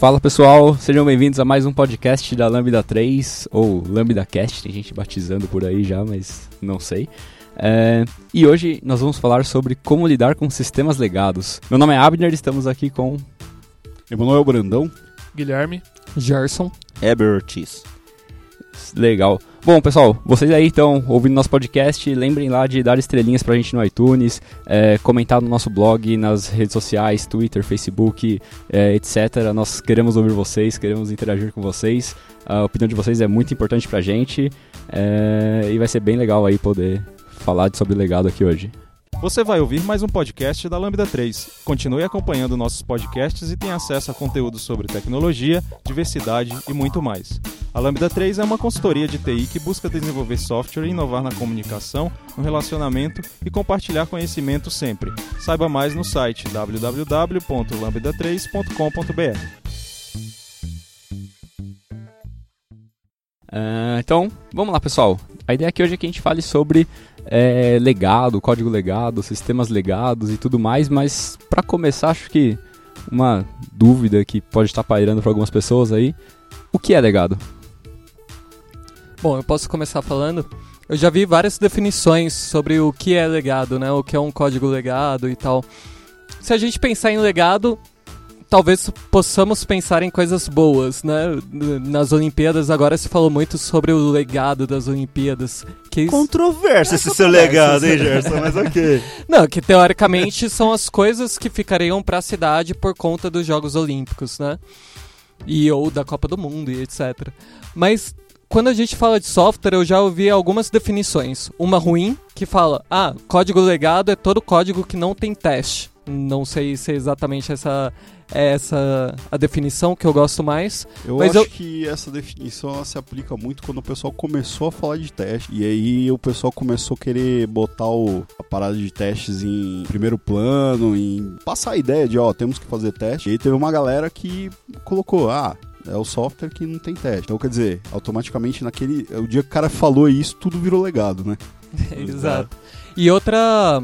Fala pessoal, sejam bem-vindos a mais um podcast da Lambda 3, ou Lambda Cast, tem gente batizando por aí já, mas não sei. É, e hoje nós vamos falar sobre como lidar com sistemas legados. Meu nome é Abner, estamos aqui com Emanuel Brandão, Guilherme, Gerson, Eber Ortiz. Legal. Bom, pessoal, vocês aí estão ouvindo nosso podcast, lembrem lá de dar estrelinhas pra gente no iTunes, é, comentar no nosso blog, nas redes sociais, Twitter, Facebook, é, etc. Nós queremos ouvir vocês, queremos interagir com vocês. A opinião de vocês é muito importante pra gente é, e vai ser bem legal aí poder falar sobre legado aqui hoje. Você vai ouvir mais um podcast da Lambda 3. Continue acompanhando nossos podcasts e tenha acesso a conteúdos sobre tecnologia, diversidade e muito mais. A Lambda 3 é uma consultoria de TI que busca desenvolver software e inovar na comunicação, no relacionamento e compartilhar conhecimento sempre. Saiba mais no site www.lambda3.com.br. Uh, então, vamos lá, pessoal. A ideia aqui hoje é que a gente fale sobre é, legado, código legado, sistemas legados e tudo mais, mas para começar, acho que uma dúvida que pode estar pairando para algumas pessoas aí: o que é legado? Bom, eu posso começar falando. Eu já vi várias definições sobre o que é legado, né? O que é um código legado e tal. Se a gente pensar em legado, talvez possamos pensar em coisas boas, né? Nas Olimpíadas agora se falou muito sobre o legado das Olimpíadas. Que Controverso é esse seu legado, hein, Gerson? Mas ok. Não, que teoricamente são as coisas que ficariam para a cidade por conta dos Jogos Olímpicos, né? E ou da Copa do Mundo e etc. Mas quando a gente fala de software, eu já ouvi algumas definições. Uma ruim, que fala: ah, código legado é todo código que não tem teste. Não sei se é exatamente essa essa a definição que eu gosto mais. Eu mas acho eu... que essa definição se aplica muito quando o pessoal começou a falar de teste. E aí o pessoal começou a querer botar o, a parada de testes em primeiro plano, em passar a ideia de, ó, temos que fazer teste. E aí teve uma galera que colocou, ah, é o software que não tem teste. Então, quer dizer, automaticamente naquele. O dia que o cara falou isso, tudo virou legado, né? Exato. E outra.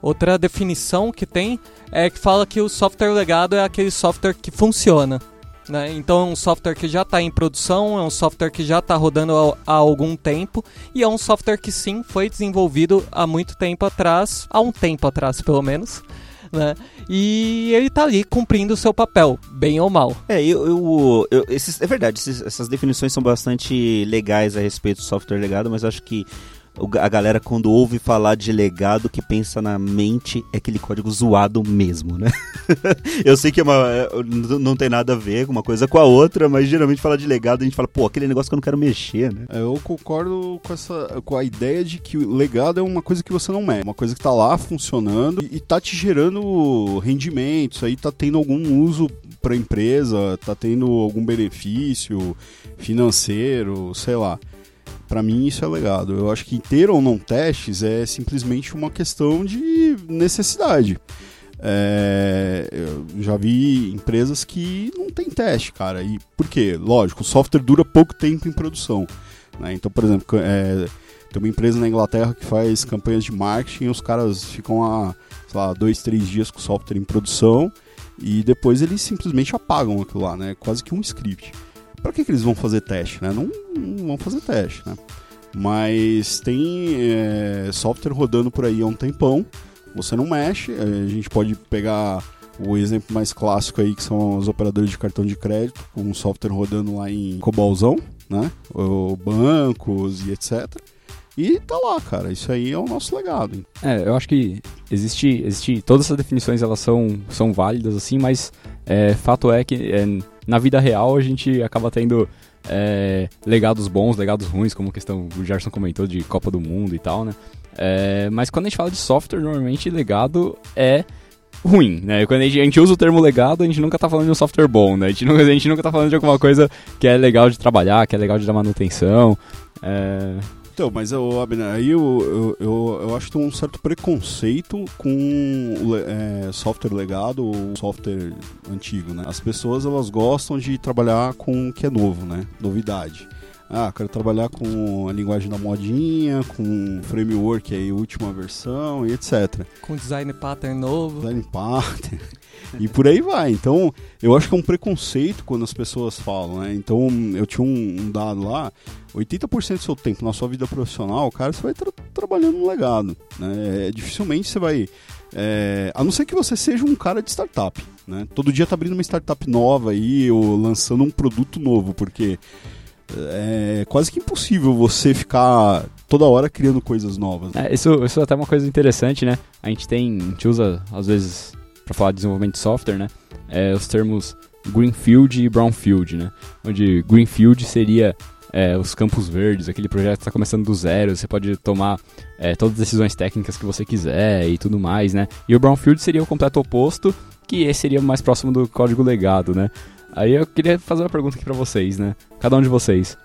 Outra definição que tem é que fala que o software legado é aquele software que funciona. Né? Então é um software que já está em produção, é um software que já está rodando há, algum tempo e é um software que sim foi desenvolvido há muito tempo atrás, há um tempo atrás pelo menos. Né? E ele está ali cumprindo o seu papel, bem ou mal. É, eu, eu, eu esses, é verdade, esses, essas definições são bastante legais a respeito do software legado, mas acho que a galera quando ouve falar de legado que pensa na mente é aquele código zoado mesmo, né? eu sei que é uma, é, não tem nada a ver uma coisa com a outra, mas geralmente falar de legado a gente fala, pô, aquele negócio que eu não quero mexer, né? É, eu concordo com essa com a ideia de que o legado é uma coisa que você não mexe, uma coisa que tá lá funcionando e, e tá te gerando rendimentos, aí tá tendo algum uso para empresa, tá tendo algum benefício financeiro, sei lá para mim isso é legado. Eu acho que ter ou não testes é simplesmente uma questão de necessidade. É, eu já vi empresas que não tem teste, cara. E por quê? Lógico, o software dura pouco tempo em produção. Né? Então, por exemplo, é, tem uma empresa na Inglaterra que faz campanhas de marketing e os caras ficam sei lá, dois, três dias com o software em produção e depois eles simplesmente apagam aquilo lá, né? Quase que um script. Para que, que eles vão fazer teste, né? Não, não vão fazer teste, né? Mas tem é, software rodando por aí há um tempão, você não mexe, é, a gente pode pegar o exemplo mais clássico aí, que são os operadores de cartão de crédito, com um software rodando lá em Cobalzão, né? O bancos e etc. E tá lá, cara. Isso aí é o nosso legado. É, eu acho que existe, existe todas essas definições elas são, são válidas assim, mas é, fato é que é, na vida real a gente acaba tendo é, legados bons, legados ruins, como a questão o Gerson comentou de Copa do Mundo e tal, né? É, mas quando a gente fala de software, normalmente legado é ruim, né? Quando a gente, a gente, usa o termo legado, a gente nunca tá falando de um software bom, né? A gente, nunca, a gente nunca tá falando de alguma coisa que é legal de trabalhar, que é legal de dar manutenção. É, então, mas eu, Abner, aí eu, eu, eu, eu, acho que tem um certo preconceito com é, software legado ou software antigo, né? As pessoas, elas gostam de trabalhar com o que é novo, né? Novidade. Ah, quero trabalhar com a linguagem da modinha, com framework aí, última versão e etc. Com design pattern novo. Design pattern. E por aí vai. Então, eu acho que é um preconceito quando as pessoas falam, né? Então, eu tinha um, um dado lá, 80% do seu tempo na sua vida profissional, cara, você vai tra trabalhando no legado, né? É, dificilmente você vai... É, a não ser que você seja um cara de startup, né? Todo dia tá abrindo uma startup nova aí, ou lançando um produto novo, porque é quase que impossível você ficar toda hora criando coisas novas. É, isso, isso é até uma coisa interessante, né? A gente tem, a gente usa às vezes para falar de desenvolvimento de software, né? É, os termos greenfield e brownfield, né? Onde greenfield seria é, os campos verdes, aquele projeto está começando do zero, você pode tomar é, todas as decisões técnicas que você quiser e tudo mais, né? E o brownfield seria o completo oposto, que seria mais próximo do código legado, né? Aí eu queria fazer uma pergunta aqui para vocês, né? Cada um de vocês.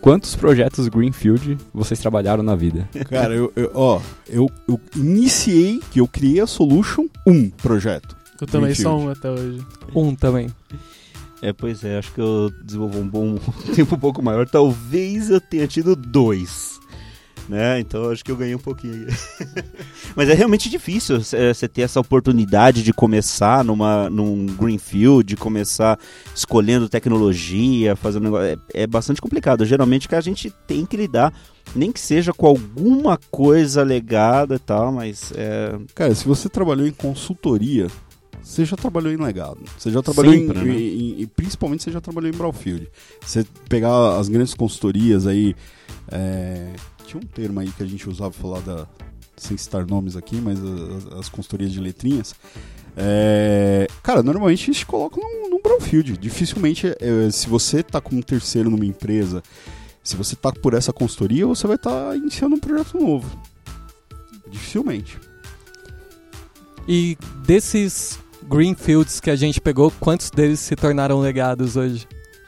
Quantos projetos Greenfield vocês trabalharam na vida? Cara, eu, eu ó, eu, eu, iniciei, que eu criei a Solution, um projeto. Eu também sou um até hoje. Um também. É, pois é, acho que eu desenvolvi um bom tempo um pouco maior. Talvez eu tenha tido dois né? Então acho que eu ganhei um pouquinho. Mas é realmente difícil você ter essa oportunidade de começar numa, num greenfield, de começar escolhendo tecnologia, fazendo negócio. É, é bastante complicado. Geralmente que a gente tem que lidar nem que seja com alguma coisa legada e tal, mas é... Cara, se você trabalhou em consultoria, você já trabalhou em legado. Você já trabalhou Sempre, em, né? em, em, Principalmente você já trabalhou em Brownfield. Você pegar as grandes consultorias aí. É, tinha um termo aí que a gente usava falar da. Sem citar nomes aqui, mas as, as consultorias de letrinhas. É, cara, normalmente eles colocam num, num brownfield. Dificilmente, é, se você tá como terceiro numa empresa, se você tá por essa consultoria, você vai estar tá iniciando um projeto novo. Dificilmente. E desses greenfields que a gente pegou, quantos deles se tornaram legados hoje?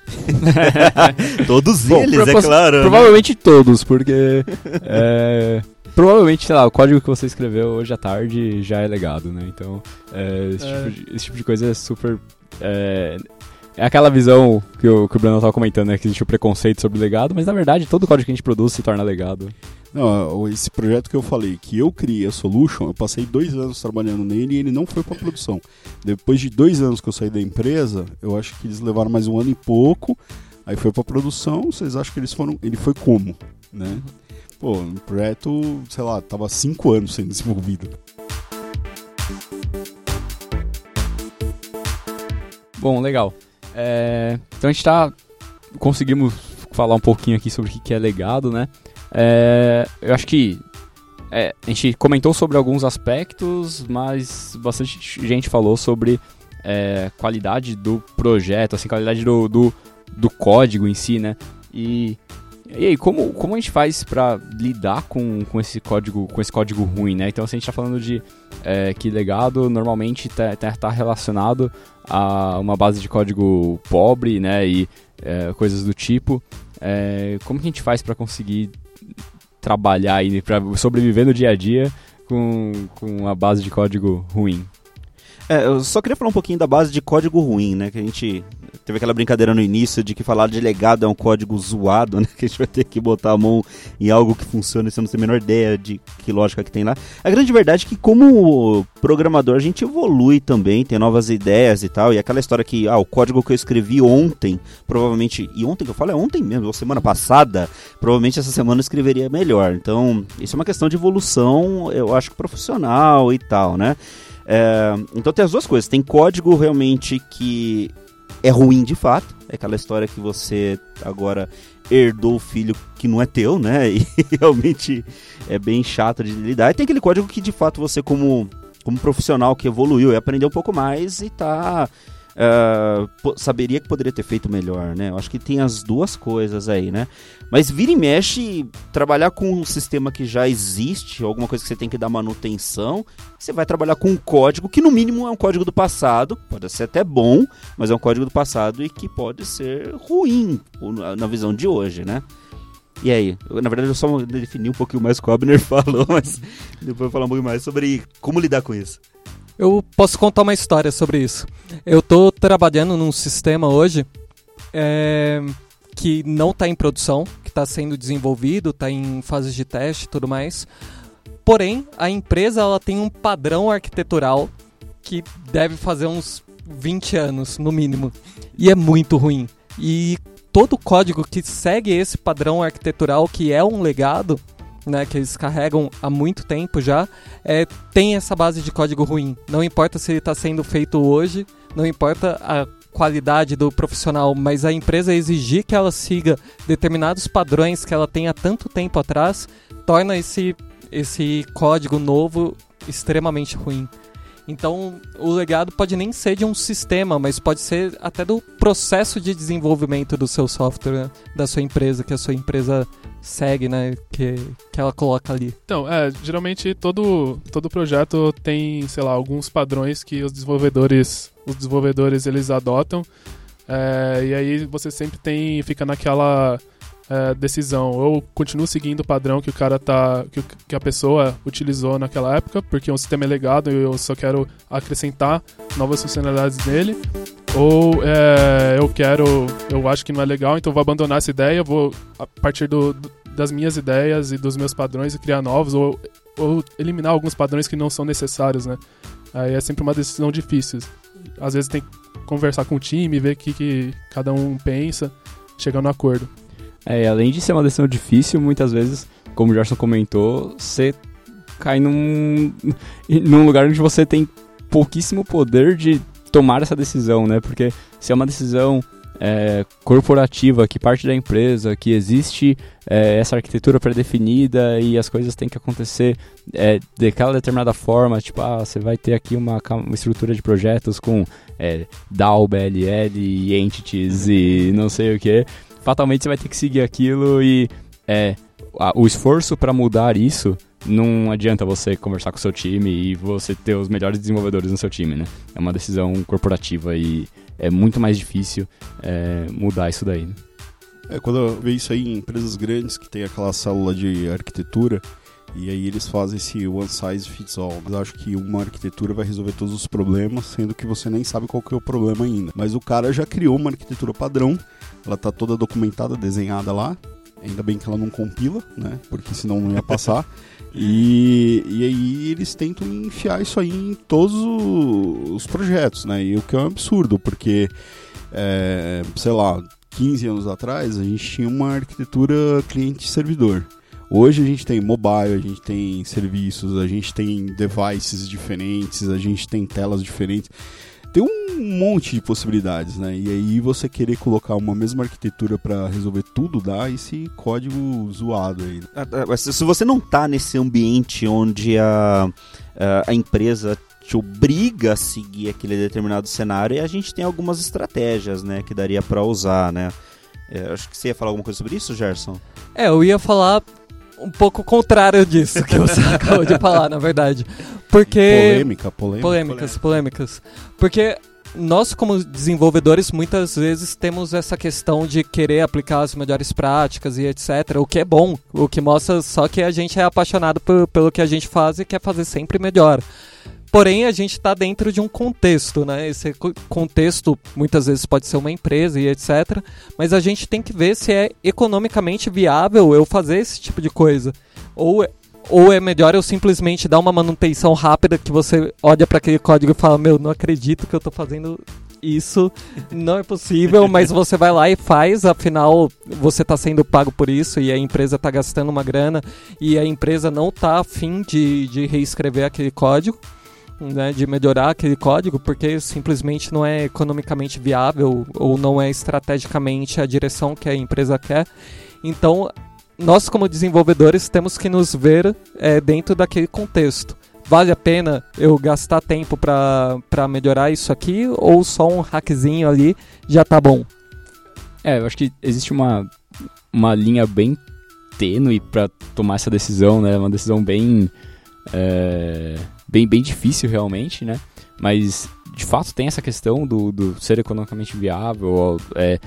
todos Bom, eles, é claro. Né? Provavelmente né? todos, porque. é, provavelmente, sei lá, o código que você escreveu hoje à tarde já é legado, né? Então, é, esse, é. Tipo de, esse, Tipo de, coisa é super. É, é aquela visão que o, que o Bruno estava comentando, né? Que existe o preconceito sobre legado, mas na verdade todo código que a gente produz se torna legado. Não, esse projeto que eu falei, que eu criei a Solution, eu passei dois anos trabalhando nele e ele não foi para produção. Depois de dois anos que eu saí da empresa, eu acho que eles levaram mais um ano e pouco, aí foi para produção. Vocês acham que eles foram? Ele foi como, né? Pô, o projeto, sei lá, tava cinco anos sendo desenvolvido. Bom, legal. É, então a gente tá. Conseguimos falar um pouquinho aqui sobre o que é legado, né? É, eu acho que é, a gente comentou sobre alguns aspectos, mas bastante gente falou sobre é, qualidade do projeto, assim, qualidade do, do, do, código em si, né? E, e aí, como, como a gente faz para lidar com, com, esse código, com esse código ruim, né? Então, se a gente está falando de é, que legado normalmente está tá, tá relacionado a uma base de código pobre, né? E é, coisas do tipo. É, como que a gente faz para conseguir trabalhar e para sobreviver no dia a dia com, com a base de código ruim. É, eu só queria falar um pouquinho da base de código ruim, né? Que a gente teve aquela brincadeira no início de que falar de legado é um código zoado, né? Que a gente vai ter que botar a mão em algo que funciona e você não tem a menor ideia de que lógica que tem lá. A grande verdade é que como programador a gente evolui também, tem novas ideias e tal. E aquela história que, ah, o código que eu escrevi ontem, provavelmente, e ontem que eu falo é ontem mesmo, ou semana passada, provavelmente essa semana eu escreveria melhor. Então, isso é uma questão de evolução, eu acho, profissional e tal, né? É, então tem as duas coisas. Tem código realmente que é ruim de fato. É aquela história que você agora herdou o filho que não é teu, né? E realmente é bem chato de lidar. E tem aquele código que de fato você, como, como profissional que evoluiu e aprendeu um pouco mais e tá uh, saberia que poderia ter feito melhor, né? Eu acho que tem as duas coisas aí, né? Mas vira e mexe, trabalhar com um sistema que já existe, alguma coisa que você tem que dar manutenção, você vai trabalhar com um código que no mínimo é um código do passado, pode ser até bom, mas é um código do passado e que pode ser ruim na visão de hoje, né? E aí? Eu, na verdade, eu só defini um pouquinho mais o que o Abner falou, mas depois eu vou falar um pouquinho mais sobre como lidar com isso. Eu posso contar uma história sobre isso. Eu estou trabalhando num sistema hoje é, que não está em produção, que está sendo desenvolvido, está em fases de teste e tudo mais. Porém, a empresa ela tem um padrão arquitetural que deve fazer uns 20 anos, no mínimo. E é muito ruim. E todo código que segue esse padrão arquitetural, que é um legado, né, que eles carregam há muito tempo já, é, tem essa base de código ruim. Não importa se ele está sendo feito hoje, não importa a qualidade do profissional, mas a empresa exigir que ela siga determinados padrões que ela tem há tanto tempo atrás, torna esse, esse código novo extremamente ruim. Então, o legado pode nem ser de um sistema, mas pode ser até do processo de desenvolvimento do seu software, da sua empresa, que a sua empresa segue, né? Que, que ela coloca ali. Então, é, geralmente todo, todo projeto tem, sei lá, alguns padrões que os desenvolvedores, os desenvolvedores eles adotam. É, e aí você sempre tem, fica naquela é, decisão. Ou continuo seguindo o padrão que o cara tá. Que, que, a pessoa utilizou naquela época, porque o sistema é legado e eu só quero acrescentar novas funcionalidades nele. Ou é, eu quero. Eu acho que não é legal, então vou abandonar essa ideia, vou, a partir do, das minhas ideias e dos meus padrões, e criar novos, ou, ou eliminar alguns padrões que não são necessários, né? Aí é sempre uma decisão difícil. Às vezes tem que conversar com o time, ver o que, que cada um pensa, chegar no acordo. É, além de ser uma decisão difícil, muitas vezes, como o Gerson comentou, você cai num, num lugar onde você tem pouquíssimo poder de tomar essa decisão, né? Porque se é uma decisão é, corporativa que parte da empresa, que existe é, essa arquitetura pré-definida e as coisas têm que acontecer é, daquela determinada forma, tipo, ah, você vai ter aqui uma, uma estrutura de projetos com é, DAO, BLL entities e não sei o que fatalmente você vai ter que seguir aquilo e é, a, o esforço para mudar isso não adianta você conversar com o seu time e você ter os melhores desenvolvedores no seu time, né? É uma decisão corporativa e é muito mais difícil é, mudar isso daí. Né? É, quando eu vejo isso aí em empresas grandes que tem aquela célula de arquitetura, e aí eles fazem esse one size fits all. Mas acho que uma arquitetura vai resolver todos os problemas, sendo que você nem sabe qual que é o problema ainda. Mas o cara já criou uma arquitetura padrão ela tá toda documentada, desenhada lá. Ainda bem que ela não compila, né? Porque senão não ia passar. E, e aí eles tentam enfiar isso aí em todos os projetos, né? E o que é um absurdo, porque, é, sei lá, 15 anos atrás a gente tinha uma arquitetura cliente-servidor. Hoje a gente tem mobile, a gente tem serviços, a gente tem devices diferentes, a gente tem telas diferentes tem um monte de possibilidades, né? E aí você querer colocar uma mesma arquitetura para resolver tudo dá esse código zoado aí. Ah, ah, se você não tá nesse ambiente onde a, a empresa te obriga a seguir aquele determinado cenário, a gente tem algumas estratégias, né, que daria para usar, né? É, acho que você ia falar alguma coisa sobre isso, Gerson? É, eu ia falar um pouco contrário disso que você acabou de falar, na verdade. Porque. Polêmica, polêmica. Polêmicas, polêmicas. Porque nós, como desenvolvedores, muitas vezes temos essa questão de querer aplicar as melhores práticas e etc. O que é bom, o que mostra só que a gente é apaixonado por, pelo que a gente faz e quer fazer sempre melhor. Porém, a gente está dentro de um contexto, né? Esse contexto muitas vezes pode ser uma empresa e etc. Mas a gente tem que ver se é economicamente viável eu fazer esse tipo de coisa. Ou, ou é melhor eu simplesmente dar uma manutenção rápida que você olha para aquele código e fala: Meu, não acredito que eu estou fazendo isso, não é possível, mas você vai lá e faz, afinal você está sendo pago por isso e a empresa está gastando uma grana e a empresa não está afim de, de reescrever aquele código né, de melhorar aquele código porque simplesmente não é economicamente viável ou não é estrategicamente a direção que a empresa quer. Então, nós como desenvolvedores temos que nos ver é, dentro daquele contexto. Vale a pena eu gastar tempo para melhorar isso aqui ou só um hackzinho ali já tá bom? É, eu acho que existe uma, uma linha bem tênue para tomar essa decisão, né? Uma decisão bem é, bem, bem difícil realmente, né? Mas de fato tem essa questão do, do ser economicamente viável, é,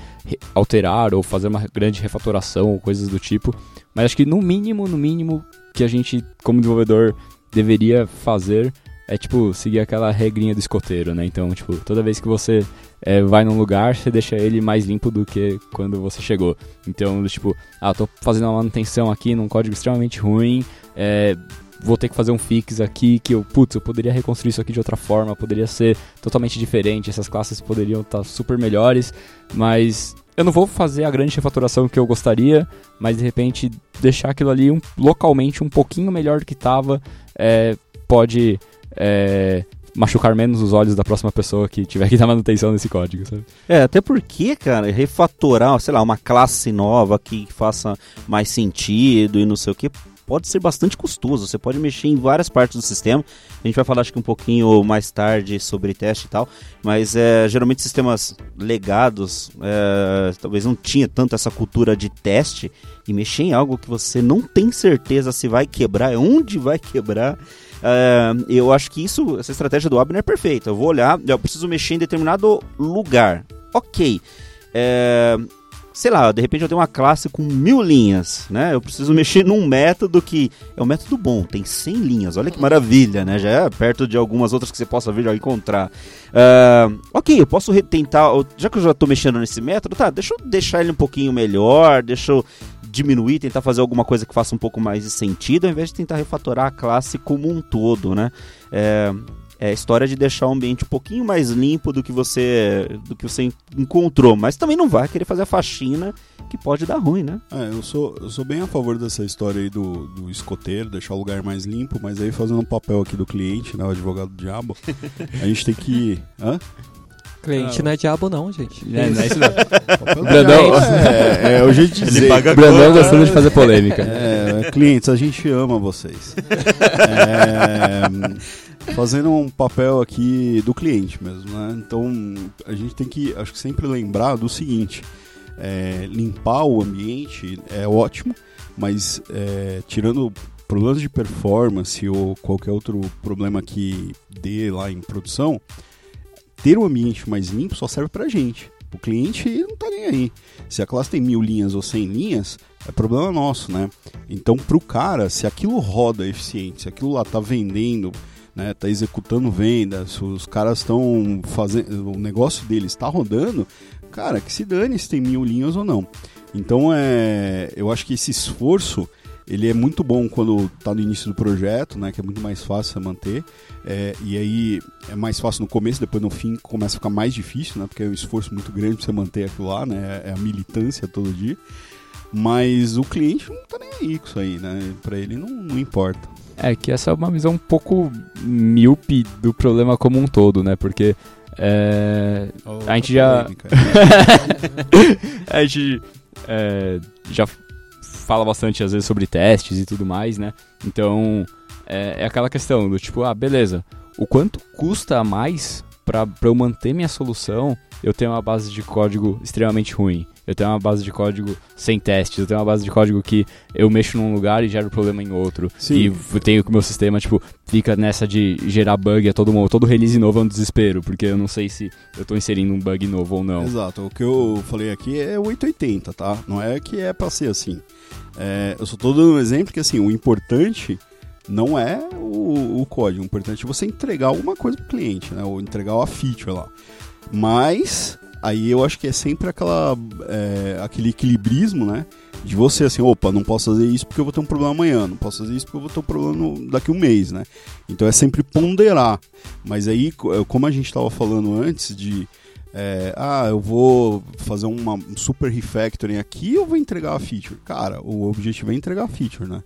alterar ou fazer uma grande refatoração ou coisas do tipo. Mas acho que no mínimo, no mínimo, que a gente, como desenvolvedor, deveria fazer é tipo seguir aquela regrinha do escoteiro, né? Então, tipo, toda vez que você é, vai num lugar, você deixa ele mais limpo do que quando você chegou. Então, tipo, ah, tô fazendo uma manutenção aqui num código extremamente ruim, é, vou ter que fazer um fix aqui, que eu, putz, eu poderia reconstruir isso aqui de outra forma, poderia ser totalmente diferente, essas classes poderiam estar tá super melhores, mas eu não vou fazer a grande refatoração que eu gostaria, mas de repente deixar aquilo ali um, localmente um pouquinho melhor do que estava, é, pode é, machucar menos os olhos da próxima pessoa que tiver que dar manutenção nesse código, sabe? É, até porque, cara, refatorar, sei lá, uma classe nova que faça mais sentido e não sei o que, pode ser bastante custoso. Você pode mexer em várias partes do sistema. A gente vai falar acho que um pouquinho mais tarde sobre teste e tal. Mas é, geralmente sistemas legados é, talvez não tinha tanto essa cultura de teste e mexer em algo que você não tem certeza se vai quebrar, onde vai quebrar. É, eu acho que isso, essa estratégia do Abner é perfeita. Eu vou olhar, eu preciso mexer em determinado lugar. Ok. É, sei lá, de repente eu tenho uma classe com mil linhas, né? Eu preciso mexer num método que é um método bom, tem 100 linhas, olha que maravilha, né? Já é perto de algumas outras que você possa vir já encontrar. Uh, ok, eu posso tentar, já que eu já estou mexendo nesse método, tá, deixa eu deixar ele um pouquinho melhor, deixa eu diminuir, tentar fazer alguma coisa que faça um pouco mais de sentido, ao invés de tentar refatorar a classe como um todo, né? É, é a história de deixar o ambiente um pouquinho mais limpo do que você do que você encontrou, mas também não vai querer fazer a faxina que pode dar ruim, né? É, eu sou, eu sou bem a favor dessa história aí do, do escoteiro, deixar o lugar mais limpo, mas aí fazendo um papel aqui do cliente, né, o advogado do diabo, a gente tem que... Hã? Cliente ah, não é diabo não, gente. É, não é isso não. Brandão, é, é, o jeito de dizer. Brandão gostando de fazer polêmica. É, clientes, a gente ama vocês. É, fazendo um papel aqui do cliente mesmo, né? Então a gente tem que, acho que sempre lembrar do seguinte: é, limpar o ambiente é ótimo, mas é, tirando problemas de performance ou qualquer outro problema que dê lá em produção, ter um ambiente mais limpo só serve pra gente. O cliente não tá nem aí. Se a classe tem mil linhas ou cem linhas, é problema nosso, né? Então, pro cara, se aquilo roda eficiente, se aquilo lá tá vendendo né, tá executando vendas, os caras estão fazendo, o negócio deles está rodando, cara, que se dane se tem mil linhas ou não. Então é, eu acho que esse esforço ele é muito bom quando está no início do projeto, né, que é muito mais fácil manter. É, e aí é mais fácil no começo, depois no fim começa a ficar mais difícil, né, porque é um esforço muito grande para você manter aquilo lá, né, é a militância todo dia. Mas o cliente não está nem aí com isso aí, né? Para ele não, não importa. É que essa é uma visão um pouco míope do problema como um todo, né? Porque é, oh, a gente já. a gente é, já fala bastante às vezes sobre testes e tudo mais, né? Então é, é aquela questão do tipo, ah, beleza, o quanto custa a mais para eu manter minha solução eu tenho uma base de código extremamente ruim. Eu tenho uma base de código sem testes, eu tenho uma base de código que eu mexo num lugar e gero problema em outro. Sim. E eu tenho que o meu sistema, tipo, fica nessa de gerar bug a todo mundo. Todo release novo é um desespero, porque eu não sei se eu tô inserindo um bug novo ou não. Exato. O que eu falei aqui é 880, tá? Não é que é pra ser assim. É, eu só tô dando um exemplo que, assim, o importante não é o, o, código. O importante é você entregar alguma coisa pro cliente, né? Ou entregar uma feature lá. Mas aí eu acho que é sempre aquela, é, aquele equilibrismo, né? De você assim, opa, não posso fazer isso porque eu vou ter um problema amanhã, não posso fazer isso porque eu vou ter um problema daqui a um mês, né? Então é sempre ponderar. Mas aí, como a gente estava falando antes de é, ah, eu vou fazer uma um super refactoring aqui ou vou entregar a feature? Cara, o objetivo é entregar a feature, né?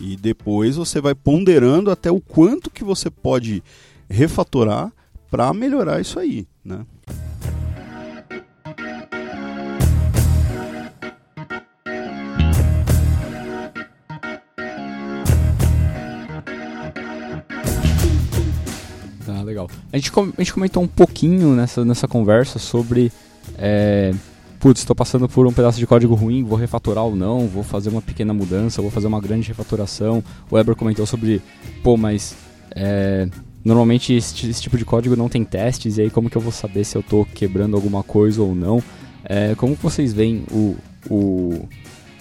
E depois você vai ponderando até o quanto que você pode refatorar para melhorar isso aí, né? Legal. A gente, a gente comentou um pouquinho nessa, nessa conversa sobre. É, putz, estou passando por um pedaço de código ruim, vou refatorar ou não, vou fazer uma pequena mudança, vou fazer uma grande refatoração. O Weber comentou sobre, pô, mas é, Normalmente esse, esse, tipo de código não tem testes, e aí como que eu vou saber se eu estou quebrando alguma coisa ou não? É, como vocês veem o, o,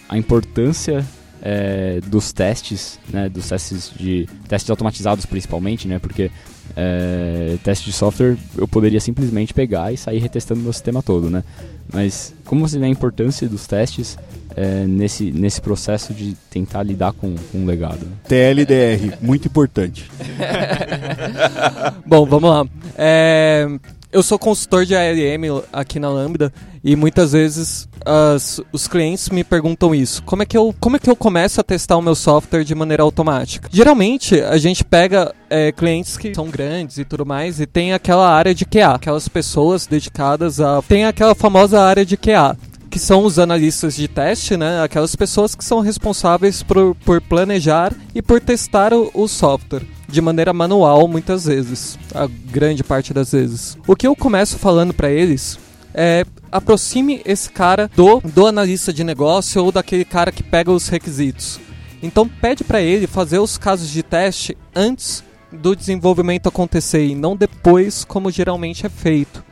a importância é, dos testes, né, dos testes de testes automatizados principalmente, né, porque é, teste de software eu poderia simplesmente pegar e sair retestando meu sistema todo, né? Mas como você vê a importância dos testes é, nesse, nesse processo de tentar lidar com, com o legado. TLDR, muito importante. Bom, vamos lá. É, eu sou consultor de ALM aqui na Lambda e muitas vezes as, os clientes me perguntam isso. Como é, que eu, como é que eu começo a testar o meu software de maneira automática? Geralmente a gente pega é, clientes que são grandes e tudo mais e tem aquela área de QA, aquelas pessoas dedicadas a. Tem aquela famosa área de QA que são os analistas de teste, né? Aquelas pessoas que são responsáveis por, por planejar e por testar o, o software de maneira manual muitas vezes, a grande parte das vezes. O que eu começo falando para eles é aproxime esse cara do, do analista de negócio ou daquele cara que pega os requisitos. Então pede para ele fazer os casos de teste antes do desenvolvimento acontecer e não depois, como geralmente é feito.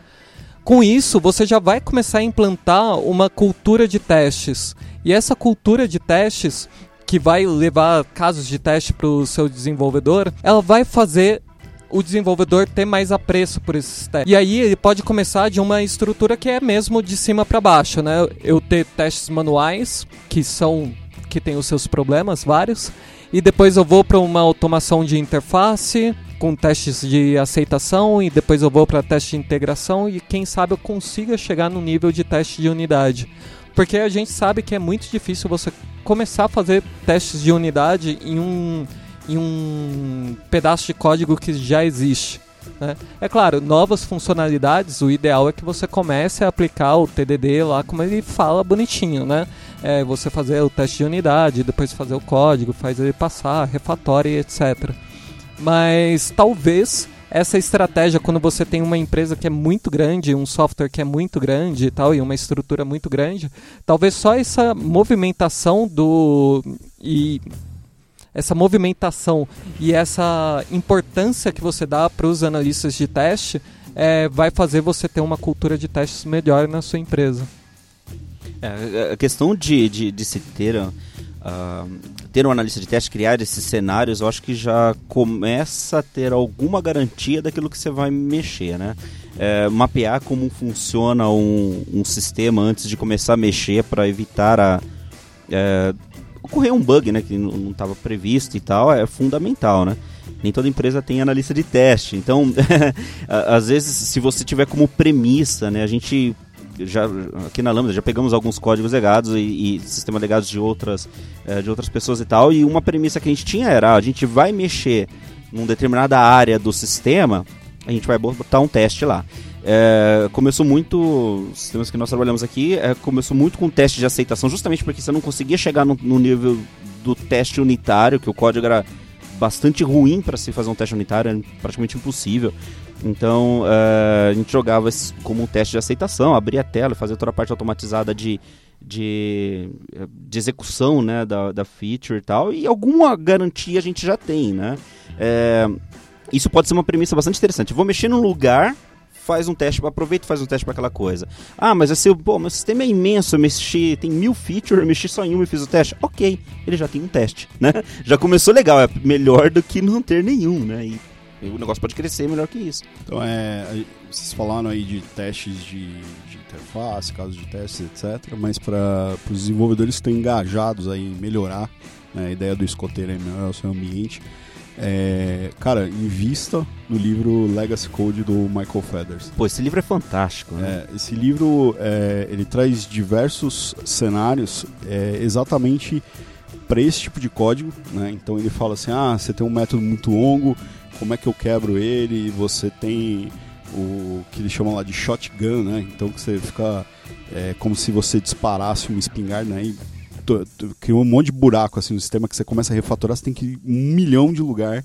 Com isso, você já vai começar a implantar uma cultura de testes. E essa cultura de testes, que vai levar casos de teste para o seu desenvolvedor, ela vai fazer o desenvolvedor ter mais apreço por esses testes. E aí ele pode começar de uma estrutura que é mesmo de cima para baixo, né? Eu ter testes manuais, que são que tem os seus problemas vários, e depois eu vou para uma automação de interface, com testes de aceitação e depois eu vou para teste de integração e quem sabe eu consiga chegar no nível de teste de unidade. Porque a gente sabe que é muito difícil você começar a fazer testes de unidade em um, em um pedaço de código que já existe. Né? É claro, novas funcionalidades, o ideal é que você comece a aplicar o TDD lá como ele fala bonitinho, né? É você fazer o teste de unidade, depois fazer o código, faz ele passar, refatório etc. Mas talvez essa estratégia, quando você tem uma empresa que é muito grande, um software que é muito grande e tal, e uma estrutura muito grande, talvez só essa movimentação do. e essa movimentação e essa importância que você dá para os analistas de teste é, vai fazer você ter uma cultura de testes melhor na sua empresa. É, a questão de, de, de se ter uh, ter um analista de teste, criar esses cenários, eu acho que já começa a ter alguma garantia daquilo que você vai mexer, né? É, mapear como funciona um, um, sistema antes de começar a mexer para evitar a, é, ocorrer um bug, né, que não estava previsto e tal, é fundamental, né? Nem toda empresa tem analista de teste, então às vezes se você tiver como premissa, né, a gente já aqui na Lambda já pegamos alguns códigos legados e, e sistemas legados de outras é, de outras pessoas e tal e uma premissa que a gente tinha era a gente vai mexer numa determinada área do sistema a gente vai botar um teste lá é, começou muito sistemas que nós trabalhamos aqui é, começou muito com teste de aceitação justamente porque você não conseguia chegar no, no nível do teste unitário que o código era bastante ruim para se fazer um teste unitário, é praticamente impossível. Então uh, a gente jogava como um teste de aceitação, abria a tela, fazia toda a parte automatizada de, de, de execução né, da, da feature e tal, e alguma garantia a gente já tem. Né? É, isso pode ser uma premissa bastante interessante. Vou mexer num lugar faz um teste, aproveita e faz um teste para aquela coisa. Ah, mas assim, pô, meu sistema é imenso, eu mexi, tem mil features, eu mexi só em uma e fiz o teste. Ok, ele já tem um teste, né? Já começou legal, é melhor do que não ter nenhum, né? E o negócio pode crescer melhor que isso. Então, é, vocês falaram aí de testes de, de interface, casos de testes, etc. Mas para os desenvolvedores que estão engajados aí em melhorar né, a ideia do escoteiro é melhorar o seu ambiente, é, cara, invista no livro Legacy Code do Michael Feathers. Pô, esse livro é fantástico, né? É, esse livro é, ele traz diversos cenários é, exatamente para esse tipo de código, né? Então ele fala assim, ah, você tem um método muito longo, como é que eu quebro ele? Você tem o que eles chamam lá de shotgun, né? Então que você fica é, como se você disparasse uma espingarda, né? E criou um monte de buraco assim no sistema que você começa a refatorar, você tem que ir um milhão de lugar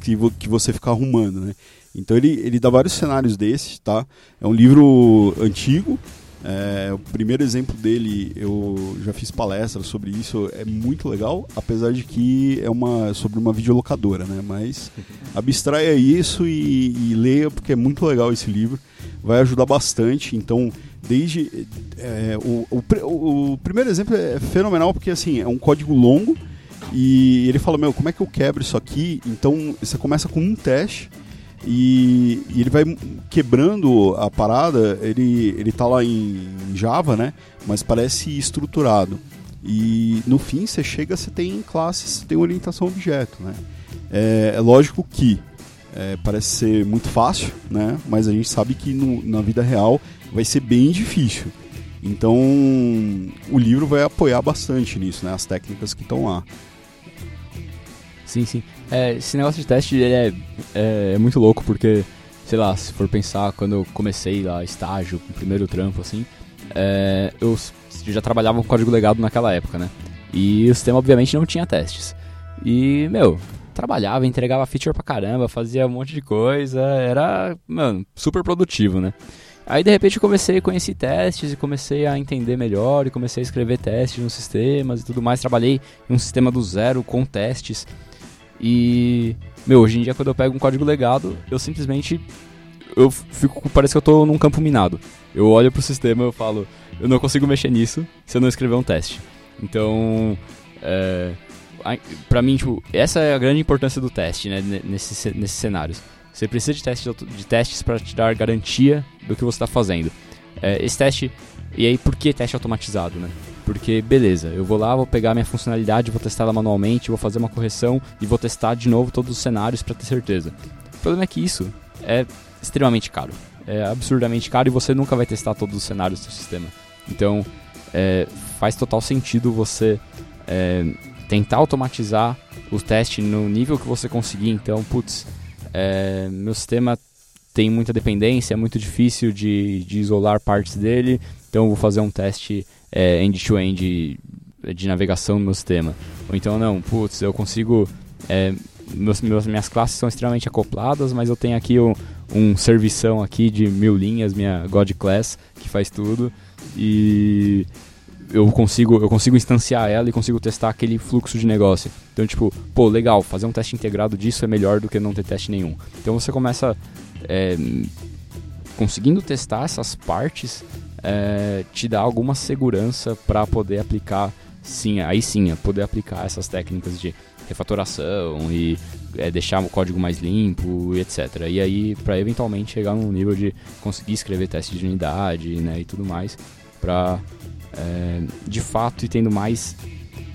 que, que você fica arrumando, né? Então ele, ele dá vários cenários desses, tá? É um livro antigo, é, o primeiro exemplo dele, eu já fiz palestra sobre isso, é muito legal, apesar de que é uma sobre uma videolocadora, né? Mas abstraia isso e, e leia, porque é muito legal esse livro, vai ajudar bastante. Então, desde é, o, o, o, primeiro exemplo é fenomenal porque assim é um código longo e ele fala meu como é que eu quebro isso aqui então você começa com um teste e, e ele vai quebrando a parada ele ele tá lá em Java né mas parece estruturado E no fim você chega, você tem classes, você tem orientação objeto, né? É, é lógico que é, parece ser muito fácil, né? Mas a gente sabe que no, na vida real vai ser bem difícil. Então o livro vai apoiar bastante nisso, né? As técnicas que estão lá. Sim, sim. É, esse negócio de teste ele é, é, é, muito louco porque, sei lá, se for pensar quando eu comecei lá estágio, primeiro trampo assim, é, eu já trabalhava com código legado naquela época, né? E o sistema obviamente não tinha testes. E, meu, trabalhava, entregava feature pra caramba, fazia um monte de coisa, era, mano, super produtivo, né? Aí de repente eu comecei a conhecer testes e comecei a entender melhor e comecei a escrever testes nos sistemas e tudo mais. Trabalhei em um sistema do zero com testes. E, meu, hoje em dia quando eu pego um código legado, eu simplesmente eu fico parece que eu tô num campo minado. Eu olho pro sistema e eu falo, eu não consigo mexer nisso se eu não escrever um teste. Então, é, pra mim, tipo, essa é a grande importância do teste, né, nesses, nesses cenários. Você precisa de, teste, de testes para te dar garantia do que você está fazendo. É, esse teste, e aí por que teste automatizado, né? Porque, beleza, eu vou lá, vou pegar minha funcionalidade, vou testar ela manualmente, vou fazer uma correção e vou testar de novo todos os cenários para ter certeza. O problema é que isso é extremamente caro. É absurdamente caro e você nunca vai testar todos os cenários do seu sistema. Então, é, faz total sentido você é, tentar automatizar o teste no nível que você conseguir. Então, putz, é, meu sistema tem muita dependência, é muito difícil de, de isolar partes dele, então vou fazer um teste é, end-to-end -end de navegação no meu sistema. Ou então, não, putz, eu consigo. É, meus, meus, minhas classes são extremamente acopladas, mas eu tenho aqui um, um servição aqui de mil linhas, minha God Class, que faz tudo. E eu consigo, eu consigo instanciar ela e consigo testar aquele fluxo de negócio. Então, tipo, pô, legal, fazer um teste integrado disso é melhor do que não ter teste nenhum. Então você começa é, conseguindo testar essas partes, é, te dá alguma segurança para poder aplicar, sim, aí sim, poder aplicar essas técnicas de refatoração e é, deixar o código mais limpo e etc. E aí, para eventualmente chegar num nível de conseguir escrever teste de unidade né, e tudo mais, para é, de fato e tendo mais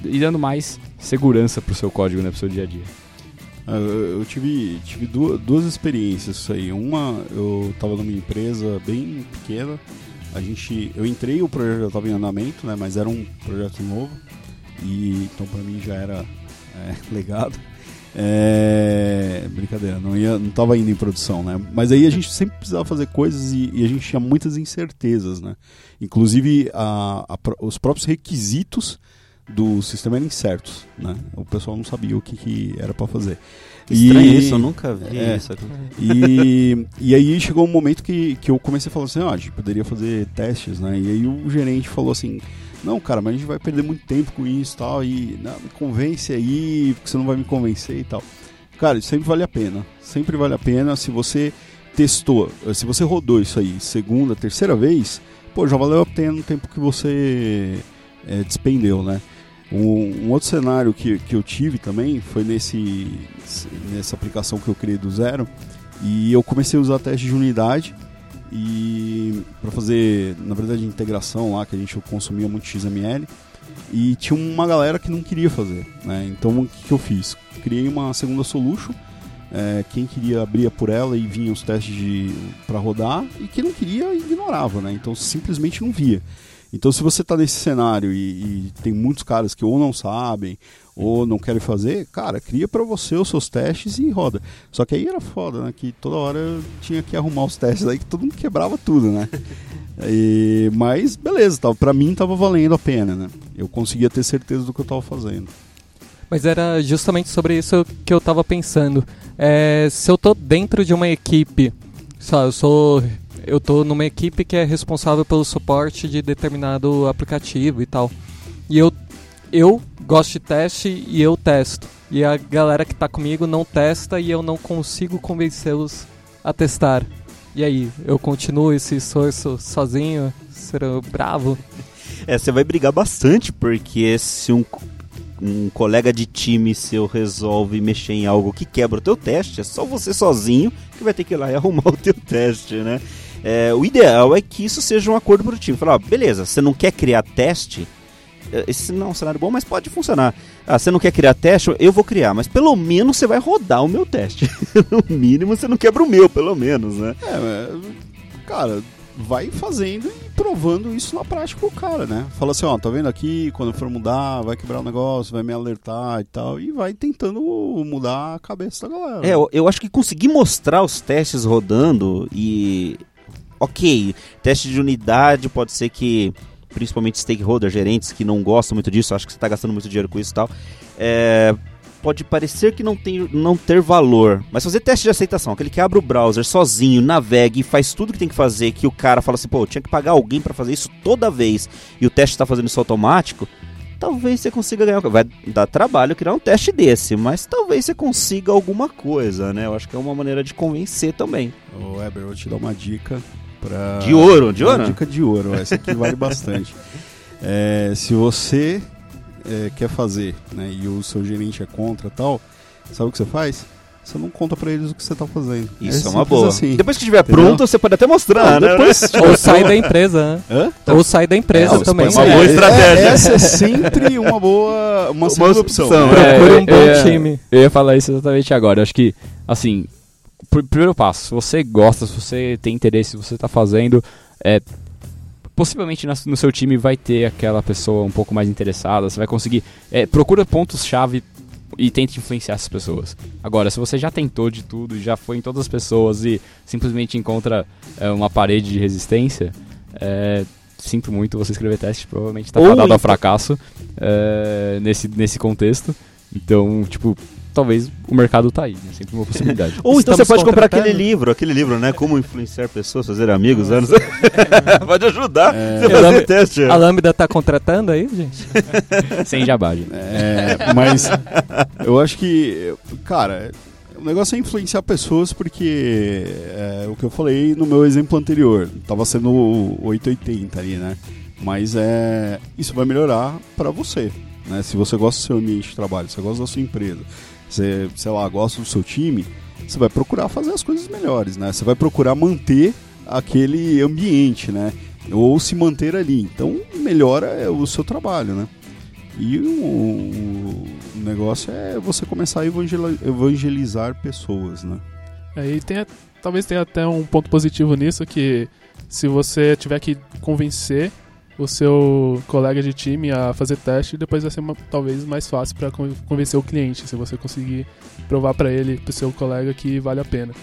e dando mais segurança para o seu código, né, para o seu dia a dia. Ah, eu, eu tive, tive duas, duas experiências isso aí. Uma, eu estava numa empresa bem pequena. A gente, eu entrei, o projeto já estava em andamento, né, mas era um projeto novo. E então para mim já era é, legado. É, brincadeira, não ia, não estava indo em produção, né? Mas aí a gente sempre precisava fazer coisas e, e a gente tinha muitas incertezas, né? Inclusive a, a, os próprios requisitos do sistema eram incertos, né? O pessoal não sabia o que, que era para fazer. Estranho e, isso, eu nunca vi é, isso. E, e aí chegou um momento que, que eu comecei a falar assim, ah, a gente poderia fazer testes, né? E aí o gerente falou assim, não, cara, mas a gente vai perder muito tempo com isso tal, e não, me convence aí, porque você não vai me convencer e tal. Cara, isso sempre vale a pena. Sempre vale a pena se você testou, se você rodou isso aí segunda, terceira vez, pô, já valeu a pena o tempo que você é, despendeu, né? Um, um, outro cenário que, que eu tive também foi nesse, nessa aplicação que eu criei do zero e eu comecei a usar teste de unidade e para fazer, na verdade, integração lá, que a gente consumia muito XML, e tinha uma galera que não queria fazer, né? Então o que, que eu fiz? Criei uma segunda solution, é, quem queria abria por ela e vinha os testes para rodar, e quem não queria ignorava, né? Então simplesmente não via. Então, se você está nesse cenário e, e, tem muitos caras que ou não sabem ou não querem fazer, cara, cria para você os seus testes e roda. Só que aí era foda, né? Que toda hora eu tinha que arrumar os testes aí que todo mundo quebrava tudo, né? E, mas beleza, tá, para mim tava valendo a pena, né? Eu conseguia ter certeza do que eu tava fazendo. Mas era justamente sobre isso que eu tava pensando. É, se eu tô dentro de uma equipe, só eu sou eu tô numa equipe que é responsável pelo suporte de determinado aplicativo e tal. E eu, eu gosto de teste e eu testo. E a galera que tá comigo não testa e eu não consigo convencê-los a testar. E aí, eu continuo esse esforço sozinho? Será bravo? É, você vai brigar bastante, porque se um, um colega de time seu resolve mexer em algo que quebra o teu teste, é só você sozinho que vai ter que ir lá e arrumar o teu teste, né? É, o ideal é que isso seja um acordo pro time. Falar, ó, beleza, você não quer criar teste, esse não é um cenário bom, mas pode funcionar. Ah, você não quer criar teste? Eu vou criar, mas pelo menos você vai rodar o meu teste. no mínimo você não quebra o meu, pelo menos, né? É, cara, vai fazendo e provando isso na prática com o cara, né? Fala assim, ó, tá vendo aqui, quando for mudar, vai quebrar o negócio, vai me alertar e tal, e vai tentando mudar a cabeça da galera. É, eu, eu acho que conseguir mostrar os testes rodando e. Ok, teste de unidade pode ser que, principalmente stakeholders, gerentes que não gostam muito disso, acho que você está gastando muito dinheiro com isso e tal. É, pode parecer que não, tem, não ter valor, mas fazer teste de aceitação, aquele que abre o browser sozinho, navega e faz tudo que tem que fazer, que o cara fala assim, pô, eu tinha que pagar alguém para fazer isso toda vez e o teste está fazendo isso automático, talvez você consiga ganhar. Vai dar trabalho criar um teste desse, mas talvez você consiga alguma coisa, né? Eu acho que é uma maneira de convencer também. Ô, Weber, eu vou te dar uma dica pra. De ouro, de ouro? Uma dica de ouro, essa aqui vale bastante. É, se você é, quer fazer, né, e o seu gerente é contra tal, sabe o que você faz? Você não conta pra eles o que você tá fazendo. Isso é, é uma boa. Assim, depois que estiver pronto, você pode até mostrar, não, né? Depois, Ou sai da empresa, né? Hã? Ou sai da empresa É, também. uma boa É, estratégia. Essa é sempre uma boa, uma segunda opção. opção, né? é. Procure um bom ia- time. Eu ia falar isso exatamente agora. Eu acho que, assim, primeiro passo, se você gosta, se você tem interesse, se você tá fazendo, é, possivelmente no seu time vai ter aquela pessoa um pouco mais interessada, você vai conseguir. é, procura pontos-chave e tente influenciar essas pessoas. Agora, se você já tentou de tudo, já foi em todas as pessoas e simplesmente encontra é, uma parede de resistência, é, sinto muito você escrever teste, provavelmente tá Ou fadado então- ao fracasso é, nesse, nesse contexto. Então, tipo, talvez o mercado tá aí, né? Sempre uma possibilidade. Ou então Estamos você pode comprar aquele livro, aquele livro, né? Como influenciar pessoas, fazer amigos, sei. pode ajudar É. você a fazer Lambda- teste. A Lambda tá contratando aí, gente? Sem jabá, gente. É, mas eu acho que, cara, o negócio é influenciar pessoas porque é, o que eu falei no meu exemplo anterior, tava sendo o 880 ali, né? Mas é, isso vai melhorar para você, né? Se você gosta do seu ambiente de trabalho, você gosta da sua empresa, você, sei lá, gosta do seu time, você vai procurar fazer as coisas melhores, né? Você vai procurar manter aquele ambiente, né? Ou se manter ali. Então melhora o seu trabalho, né? E o, o- negócio é você começar a evangelizar pessoas, né? Aí tem, a- talvez tenha até um ponto positivo nisso, que se você tiver que convencer o seu colega de time a fazer teste, depois vai ser uma- talvez mais fácil para convencer o cliente, se você conseguir provar para ele, para seu colega que vale a pena.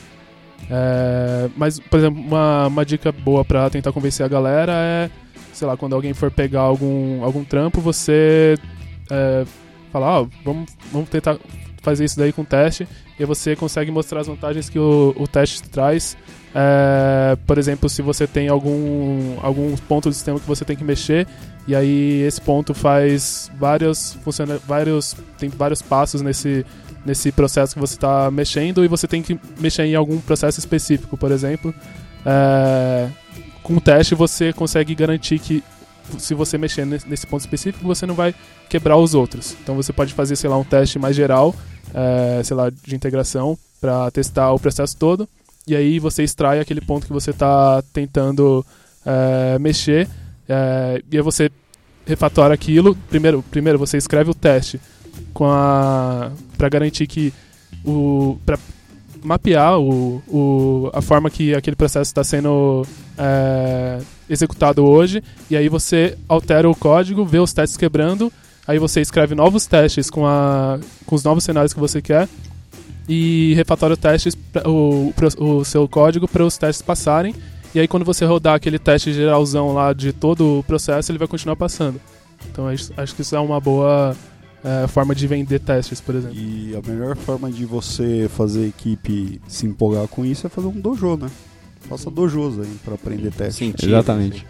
É, mas, por exemplo, uma, uma dica boa para tentar convencer a galera é, sei lá, quando alguém for pegar algum, algum trampo, você é, falar, ó, vamos, vamos tentar fazer isso daí com teste, e você consegue mostrar as vantagens que o, o teste traz. É, por exemplo, se você tem algum, alguns pontos do sistema que você tem que mexer, e aí esse ponto faz vários, funciona, vários tem vários passos nesse, nesse processo que você está mexendo, e você tem que mexer em algum processo específico, por exemplo. É, com o teste você consegue garantir que se você mexer nesse ponto específico, você não vai quebrar os outros. Então você pode fazer, sei lá, um teste mais geral, é, sei lá, de integração para testar o processo todo. E aí você extrai aquele ponto que você está tentando é, mexer. é, e aí você refatora aquilo. Primeiro, primeiro você escreve o teste com a para garantir que o para mapear o, o, a forma que aquele processo está sendo é, executado hoje e aí você altera o código, vê os testes quebrando, aí você escreve novos testes com, a, com os novos cenários que você quer e refatora os testes, o, pro- o seu código para os testes passarem. E aí quando você rodar aquele teste geralzão lá de todo o processo, ele vai continuar passando. Então acho, que isso é uma boa é, forma de vender testes, por exemplo. E a melhor forma de você fazer a equipe se empolgar com isso é fazer um dojo, né? Faça dojos aí pra aprender teste. Sentido. Exatamente.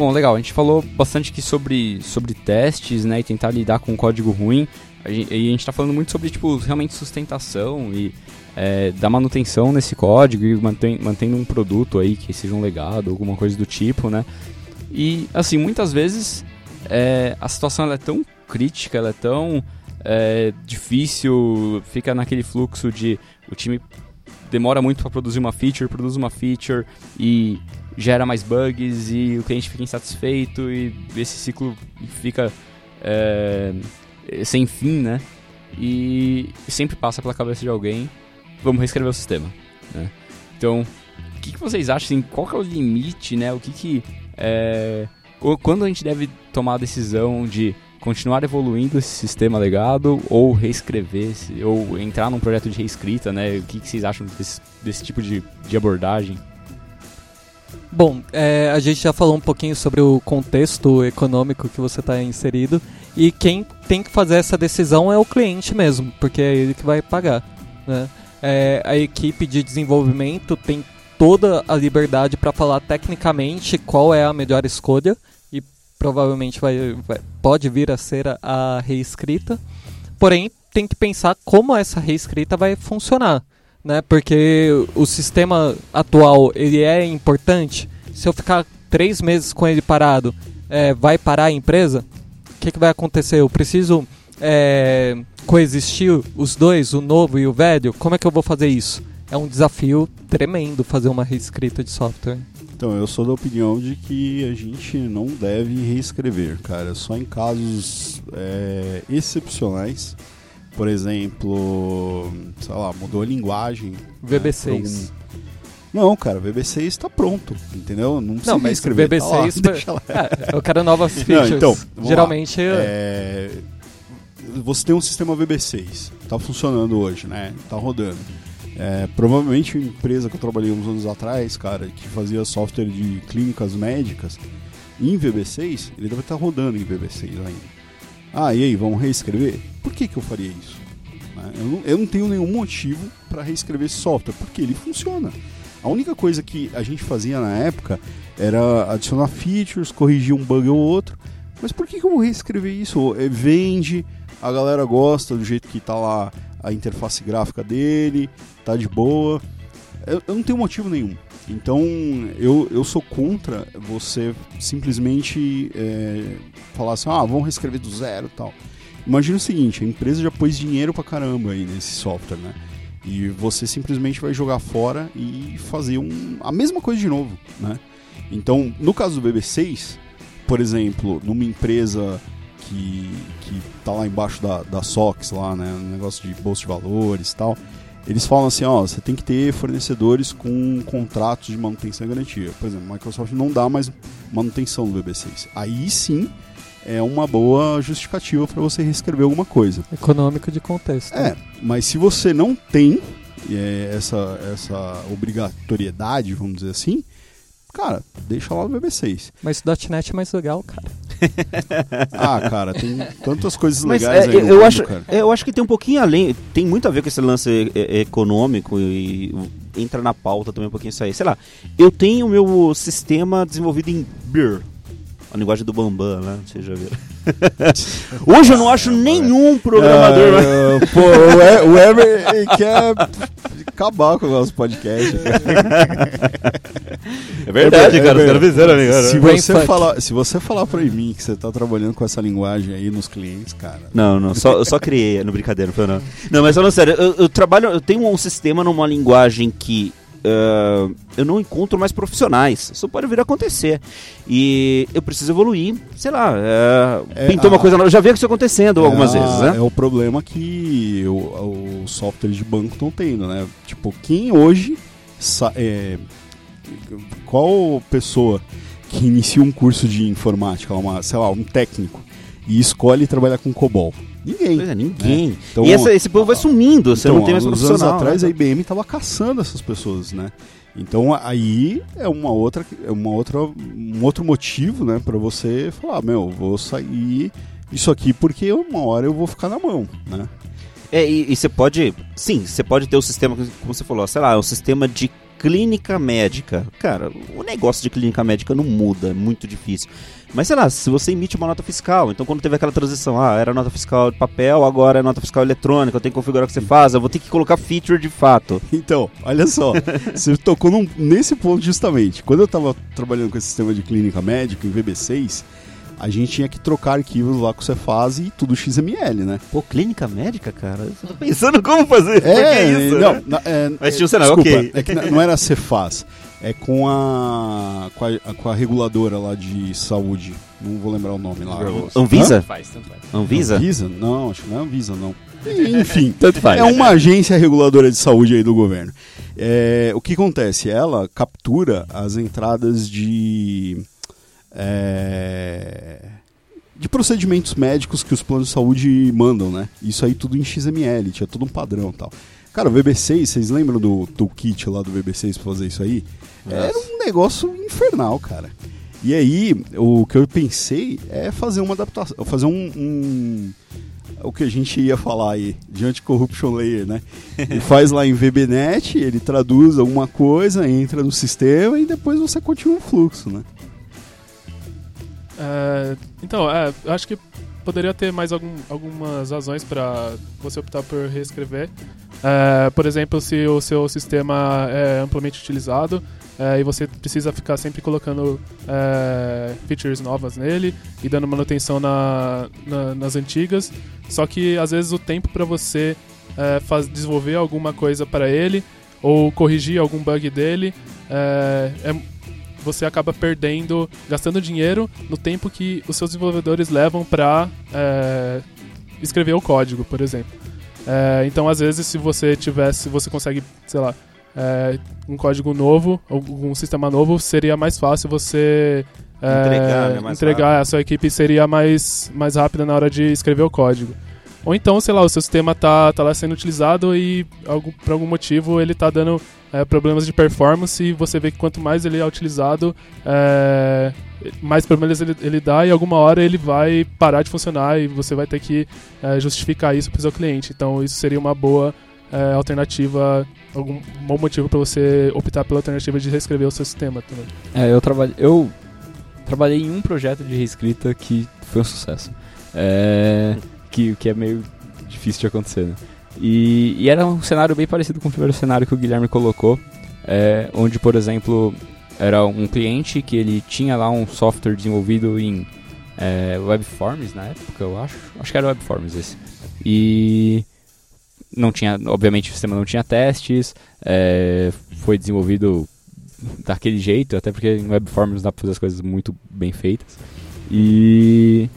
Bom, legal. A gente falou bastante aqui sobre, sobre testes, né? E tentar lidar com código ruim. A gente, e a gente tá falando muito sobre, tipo, realmente sustentação e é, dar manutenção nesse código e mantém, mantendo um produto aí que seja um legado, alguma coisa do tipo, né? E, assim, muitas vezes é, a situação é tão crítica, ela é tão é, difícil, fica naquele fluxo de o time demora muito para produzir uma feature, produz uma feature e gera mais bugs e o cliente fica insatisfeito e esse ciclo fica é, sem fim, né? E sempre passa pela cabeça de alguém, vamos reescrever o sistema, né? Então, o que, que vocês acham? Assim, qual que é o limite, né? O que que... É, quando a gente deve tomar a decisão de continuar evoluindo esse sistema legado ou reescrever, ou entrar num projeto de reescrita, né? O que, que vocês acham desse, desse tipo de, de abordagem? Bom, é, a gente já falou um pouquinho sobre o contexto econômico que você está inserido e quem tem que fazer essa decisão é o cliente mesmo, porque é ele que vai pagar. Né? É, a equipe de desenvolvimento tem toda a liberdade para falar tecnicamente qual é a melhor escolha provavelmente vai, vai, pode vir a ser a, a reescrita. Porém, tem que pensar como essa reescrita vai funcionar, né? Porque o sistema atual ele é importante. Se eu ficar três meses com ele parado, é, vai parar a empresa? O que, que vai acontecer? Eu preciso é, coexistir os dois, o novo e o velho? Como é que eu vou fazer isso? É um desafio tremendo fazer uma reescrita de software. Então, eu sou da opinião de que a gente não deve reescrever, cara. Só em casos é, excepcionais. Por exemplo, sei lá, mudou a linguagem. VB6. Né, não, cara, VB6 está pronto, entendeu? Não precisa não, mas escrever. VB6, tá lá, é, eu quero novas features. Não, então, Geralmente é... você tem um sistema VB6, está funcionando hoje, né? Está rodando. É, provavelmente uma empresa que eu trabalhei uns anos atrás, cara, que fazia software de clínicas médicas, em VB6, ele deve estar rodando em VB6 ainda. Ah, e aí, vamos reescrever? Por que, que eu faria isso? Né, eu não, eu não tenho nenhum motivo para reescrever esse software, porque ele funciona. A única coisa que a gente fazia na época era adicionar features, corrigir um bug ou outro. Mas por que, que eu vou reescrever isso? É, vende, a galera gosta do jeito que está lá a interface gráfica dele, tá de boa. Eu, eu não tenho motivo nenhum. Então eu, eu sou contra você simplesmente é, falar assim, ah, vamos reescrever do zero e tal. Imagina o seguinte, a empresa já pôs dinheiro pra caramba aí nesse software, né? E você simplesmente vai jogar fora e fazer um, a mesma coisa de novo, né? Então, no caso do BB6, por exemplo, numa empresa que, que tá lá embaixo da, da SOX, lá, né? Um negócio de bolsa de valores e tal. Eles falam assim, ó, você tem que ter fornecedores com contratos de manutenção e garantia. Por exemplo, a Microsoft não dá mais manutenção no VB6. Aí sim é uma boa justificativa para você reescrever alguma coisa. Econômico de contexto. É, mas se você não tem é, essa, essa obrigatoriedade, vamos dizer assim, cara, deixa lá no VB6. Mas o .NET é mais legal, cara. ah, cara, tem tantas coisas Mas, legais é, aí eu mundo, acho, cara. Eu acho que tem um pouquinho além, tem muito a ver com esse lance econômico e entra na pauta também um pouquinho isso aí. Sei lá, eu tenho o meu sistema desenvolvido em Beer, a linguagem do Bambam, né? Vocês já viram. Hoje eu não acho nenhum programador. É, pô, o Ever quer acabar com o nosso podcast. É verdade, é, cara. É, os caras fizeram, amigo. Se você, falar, se você falar pra mim que você tá trabalhando com essa linguagem aí nos clientes, cara. Não, não. Só, eu só criei, no brincadeira, não foi não. Não, mas falando sério, eu, eu trabalho, eu tenho um sistema numa linguagem que Uh, eu não encontro mais profissionais. Isso pode vir a acontecer. E eu preciso evoluir. Sei lá, uh, é, pintou a, uma coisa nova. Eu já vi isso acontecendo é algumas a, vezes, né? É o problema que o, o software de banco estão tendo, né? Tipo, quem hoje. É, qual pessoa que inicia um curso de informática, uma, sei lá, um técnico, e escolhe trabalhar com COBOL? Ninguém. É, ninguém. Né? Então, e essa, esse povo vai sumindo, você então, não tem mais profissional. anos atrás né? a IBM estava caçando essas pessoas, né? Então aí é uma outra, é uma outra, um outro motivo, né, para você falar, meu, vou sair isso aqui porque uma hora eu vou ficar na mão, né? É, e, você pode, sim, você pode ter o sistema, como você falou, sei lá, o sistema de clínica médica. Cara, o negócio de clínica médica não muda, é muito difícil. Mas sei lá, se você emite uma nota fiscal, então quando teve aquela transição, ah, era nota fiscal de papel, agora é nota fiscal eletrônica, eu tenho que configurar o que você faz, eu vou ter que colocar feature de fato. Então, olha só, você tocou num, nesse ponto justamente. Quando eu estava trabalhando com esse sistema de clínica médica em VB6, a gente tinha que trocar arquivos lá com o Cefaz e tudo XML, né? Pô, clínica médica, cara? Eu tô pensando como fazer. É, é isso, não, né? na- é, Mas é, tinha o cenário, desculpa, ok. é que não era Cefaz, é com a, com a com a reguladora lá de saúde, não vou lembrar o nome lá. Anvisa? Faz, tanto faz. Anvisa? Anvisa? Não, acho que não é Anvisa, não. Enfim, Tanto faz. é uma agência reguladora de saúde aí do governo. É, o que acontece? Ela captura as entradas de. É, de procedimentos médicos que os planos de saúde mandam, né? Isso aí tudo em XML, tinha todo um padrão e tal. Cara, o VB6, vocês lembram do toolkit lá do VB6 pra fazer isso aí? Era um negócio infernal, cara. E aí, o que eu pensei é fazer uma adaptação, fazer um, um- o que a gente ia falar aí, de anti-corruption layer, né? Ele faz lá em VBNet, ele traduz alguma coisa, entra no sistema e depois você continua o fluxo, né? É, então, é, eu acho que poderia ter mais algum- algumas razões para você optar por reescrever. É, por exemplo, se o seu sistema é amplamente utilizado é, e você precisa ficar sempre colocando é, features novas nele e dando manutenção na- na- nas antigas. Só que às vezes o tempo para você é, faz- desenvolver alguma coisa para ele ou corrigir algum bug dele é, é você acaba perdendo, gastando dinheiro no tempo que os seus desenvolvedores levam para escrever o código, por exemplo. É, então, às vezes, se você tivesse, você consegue, sei lá, é, um código novo, ou um sistema novo, seria mais fácil você é, Entregar, né, entregar a sua equipe seria mais, mais rápida na hora de escrever o código. Ou então, sei lá, o seu sistema tá, tá lá sendo utilizado e algum, por algum motivo ele tá dando é, problemas de performance e você vê que quanto mais ele é utilizado, é, mais problemas ele, ele dá e alguma hora ele vai parar de funcionar e você vai ter que é, justificar isso para o seu cliente. Então isso seria uma boa é, alternativa, algum bom motivo para você optar pela alternativa de reescrever o seu sistema também. É, eu, trabalhei, eu trabalhei em um projeto de reescrita que foi um sucesso. É, que, que é meio difícil de acontecer, né? E, e era um cenário bem parecido com o primeiro cenário que o Guilherme colocou, é, onde, por exemplo, era um cliente que ele tinha lá um software desenvolvido em é, Webforms na época, eu acho. Acho que era Webforms esse. E não tinha, obviamente o sistema não tinha testes, é, foi desenvolvido daquele jeito, até porque em Webforms dá pra fazer as coisas muito bem feitas. E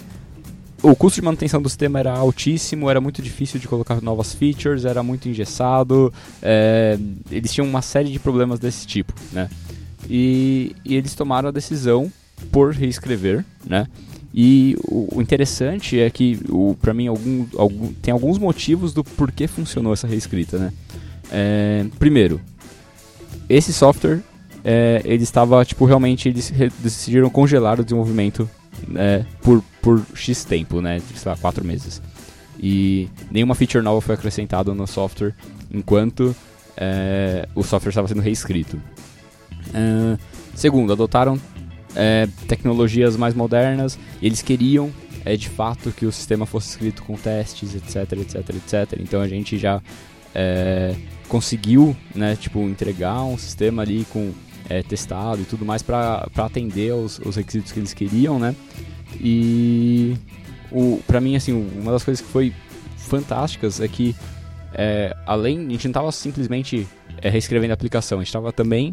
o custo de manutenção do sistema era altíssimo, era muito difícil de colocar novas features, era muito engessado, é, eles tinham uma série de problemas desse tipo, né? E, e eles tomaram a decisão por reescrever, né? E o, interessante é que, o, pra mim, algum, algum, tem alguns motivos do porquê funcionou essa reescrita, né? É, primeiro, esse software, é, ele estava, tipo, realmente, eles decidiram congelar o desenvolvimento é, por, por X tempo, né? Sei lá, quatro meses. E nenhuma feature nova foi acrescentada no software enquanto é, o software estava sendo reescrito. Ah, segundo, adotaram é, tecnologias mais modernas. Eles queriam, é, de fato, que o sistema fosse escrito com testes, etc, etc, etc. Então a gente já é, conseguiu, né, tipo, entregar um sistema ali com é, testado e tudo mais para atender aos, aos requisitos que eles queriam, né? E o, pra mim, assim, uma das coisas que foi fantásticas é que é, além, a gente não estava simplesmente é, reescrevendo a aplicação, a gente estava também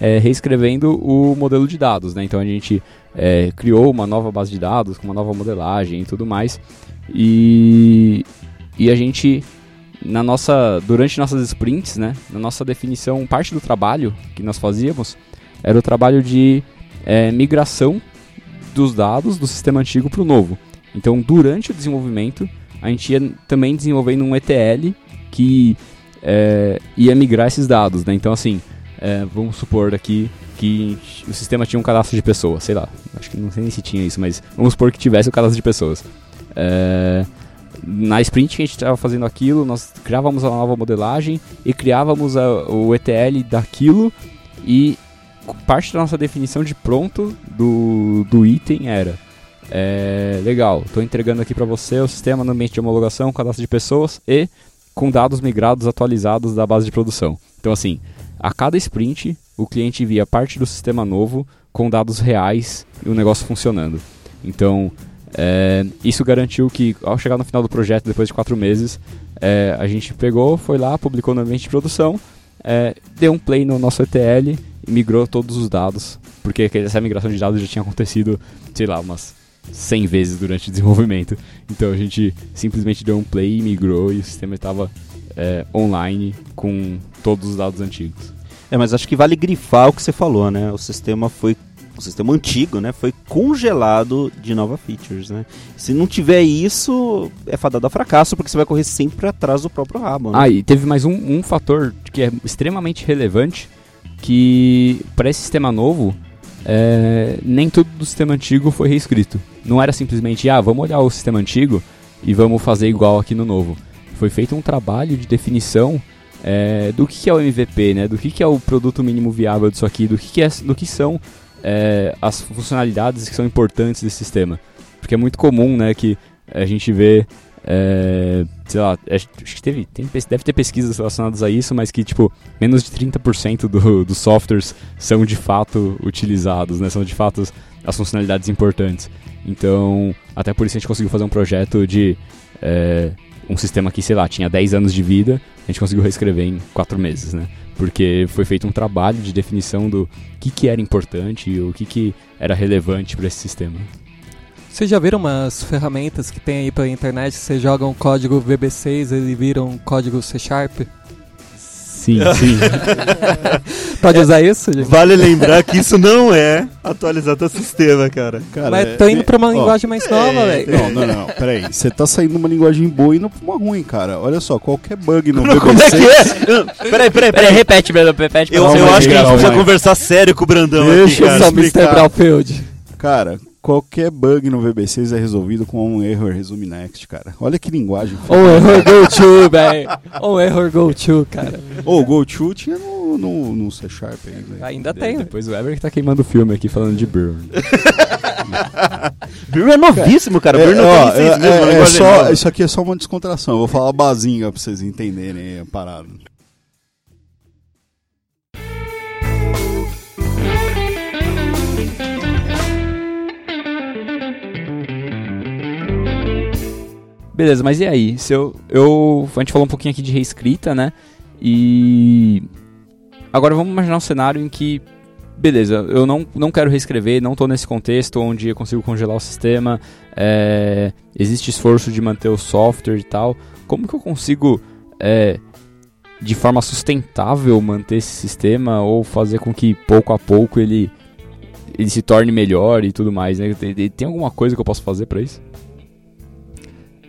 é, reescrevendo o modelo de dados, né? Então a gente é, criou uma nova base de dados com uma nova modelagem e tudo mais. E, e a gente na nossa durante nossas sprints, né, na nossa definição, parte do trabalho que nós fazíamos era o trabalho de é, migração dos dados do sistema antigo para o novo. Então, durante o desenvolvimento, a gente ia também desenvolvendo um ETL que é, ia migrar esses dados, né? Então, assim, é, vamos supor aqui que o sistema tinha um cadastro de pessoas, sei lá, acho que não sei nem se tinha isso, mas vamos supor que tivesse o cadastro de pessoas. É, na sprint que a gente estava fazendo aquilo, nós criávamos a nova modelagem e criávamos a- o ETL daquilo e parte da nossa definição de pronto do, do item era é, legal, estou entregando aqui para você o sistema no ambiente de homologação, cadastro de pessoas e com dados migrados atualizados da base de produção. Então assim, a cada sprint o cliente via parte do sistema novo com dados reais e o negócio funcionando. Então, é, isso garantiu que, ao chegar no final do projeto, depois de quatro meses, é, a gente pegou, foi lá, publicou no ambiente de produção, é, deu um play no nosso ETL e migrou todos os dados, porque essa migração de dados já tinha acontecido, sei lá, umas 100 vezes durante o desenvolvimento. Então a gente simplesmente deu um play e migrou e o sistema estava é, online com todos os dados antigos. É, mas acho que vale grifar o que você falou, né? O sistema foi sistema antigo, né, foi congelado de novas features, né? Se não tiver isso, é fadado a fracasso, porque você vai correr sempre atrás do próprio rabo. Né? Ah, e teve mais um, um fator que é extremamente relevante, que para esse sistema novo, é, nem tudo do sistema antigo foi reescrito. Não era simplesmente, ah, vamos olhar o sistema antigo e vamos fazer igual aqui no novo. Foi feito um trabalho de definição é, do que, que, é o MVP, né? Do que, que é o produto mínimo viável disso aqui, do que, que, é, do que são é, as funcionalidades que são importantes desse sistema. Porque é muito comum, né, que a gente vê, é, sei lá, acho que teve, tem, deve ter pesquisas relacionadas a isso, mas que, tipo, menos de 30% do, dos softwares são de fato utilizados, né, são de fato as funcionalidades importantes. Então, até por isso a gente conseguiu fazer um projeto de é, um sistema que, sei lá, tinha 10 anos de vida, a gente conseguiu reescrever em 4 meses, né? Porque foi feito um trabalho de definição do que, que era importante e o que, que era relevante para esse sistema. Vocês já viram umas ferramentas que tem aí pela internet? Você joga um código VB6 ele vira um código C Sharp? Sim, sim. Pode usar isso, gente? Vale lembrar que isso não é atualizar teu sistema, cara. cara Mas é, tô indo pra uma ó, linguagem mais nova, é, velho. Não, não, não. Peraí. Você tá saindo uma linguagem boa e indo pra uma ruim, cara. Olha só, qualquer bug no não, Como é que é? Peraí, peraí, peraí. Repete, Brandon. Repete. Eu, eu acho que a gente precisa conversar sério com o Brandão Deixa aqui, cara. Deixa eu Mr. Brownfield. Cara, qualquer bug no VB6 é resolvido com um error resume next, cara. Olha que linguagem. Ou um error go to, velho. Ou um error go to, cara. Ou go to tinha no, no, no C Sharp ainda. Ainda tem. Depois o Ever que tá queimando o filme aqui falando de Burn. Burn é novíssimo, cara. Burn não é, tem é, mesmo. É, é só, isso aqui é só uma descontração. Eu vou falar basinha pra vocês entenderem a parada. Beleza, mas e aí? Se eu, eu, a gente falou um pouquinho aqui de reescrita, né? E agora vamos imaginar um cenário em que, beleza, eu não, não quero reescrever, não estou nesse contexto onde eu consigo congelar o sistema, é, existe esforço de manter o software e tal. Como que eu consigo, é, de forma sustentável, manter esse sistema ou fazer com que pouco a pouco ele, ele se torne melhor e tudo mais? Né? Tem, tem alguma coisa que eu posso fazer para isso?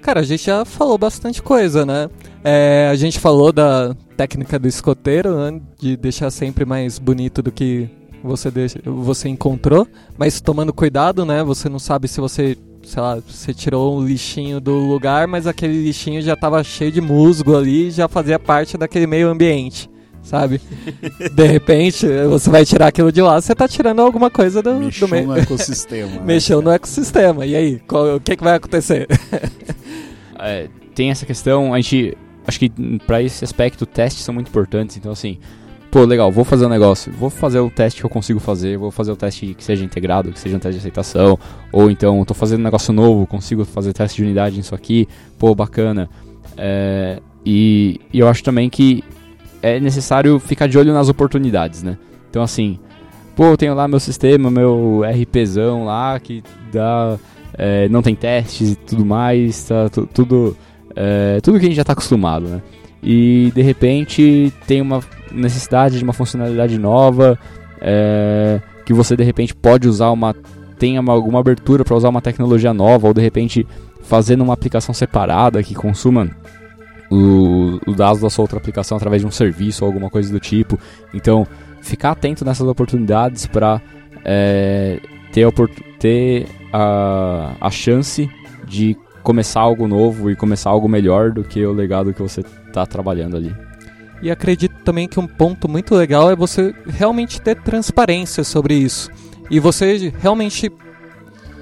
Cara, a gente já falou bastante coisa, né? É, a gente falou da técnica do escoteiro, né? de deixar sempre mais bonito do que você, deixa, você encontrou, mas tomando cuidado, né? Você não sabe se você, sei lá, você tirou um lixinho do lugar, mas aquele lixinho já estava cheio de musgo ali, já fazia parte daquele meio ambiente sabe? De repente, você vai tirar aquilo de lá, você tá tirando alguma coisa do, Mexeu do meio. no ecossistema. né? Mexeu no ecossistema. E aí, qual, o que, que vai acontecer? é, tem essa questão, a gente. Acho que para esse aspecto, testes são muito importantes. Então, assim, pô, legal, vou fazer um negócio, vou fazer o teste que eu consigo fazer, vou fazer o teste que seja integrado, que seja um teste de aceitação, ou então tô fazendo um negócio novo, consigo fazer teste de unidade nisso aqui, pô, bacana. É, e, e eu acho também que é necessário ficar de olho nas oportunidades, né? Então, assim, pô, eu tenho lá meu sistema, meu RPzão lá, que dá. É, não tem testes e tudo mais, tá tudo. É, tudo que a gente já está acostumado, né? E de repente tem uma necessidade de uma funcionalidade nova, é, que você de repente pode usar uma. uma, alguma abertura para usar uma tecnologia nova, ou de repente fazer numa aplicação separada que consuma o, o dados da sua outra aplicação através de um serviço ou alguma coisa do tipo. Então, ficar atento nessas oportunidades para é, ter, a, ter a, a chance de começar algo novo e começar algo melhor do que o legado que você está trabalhando ali. E acredito também que um ponto muito legal é você realmente ter transparência sobre isso. E você realmente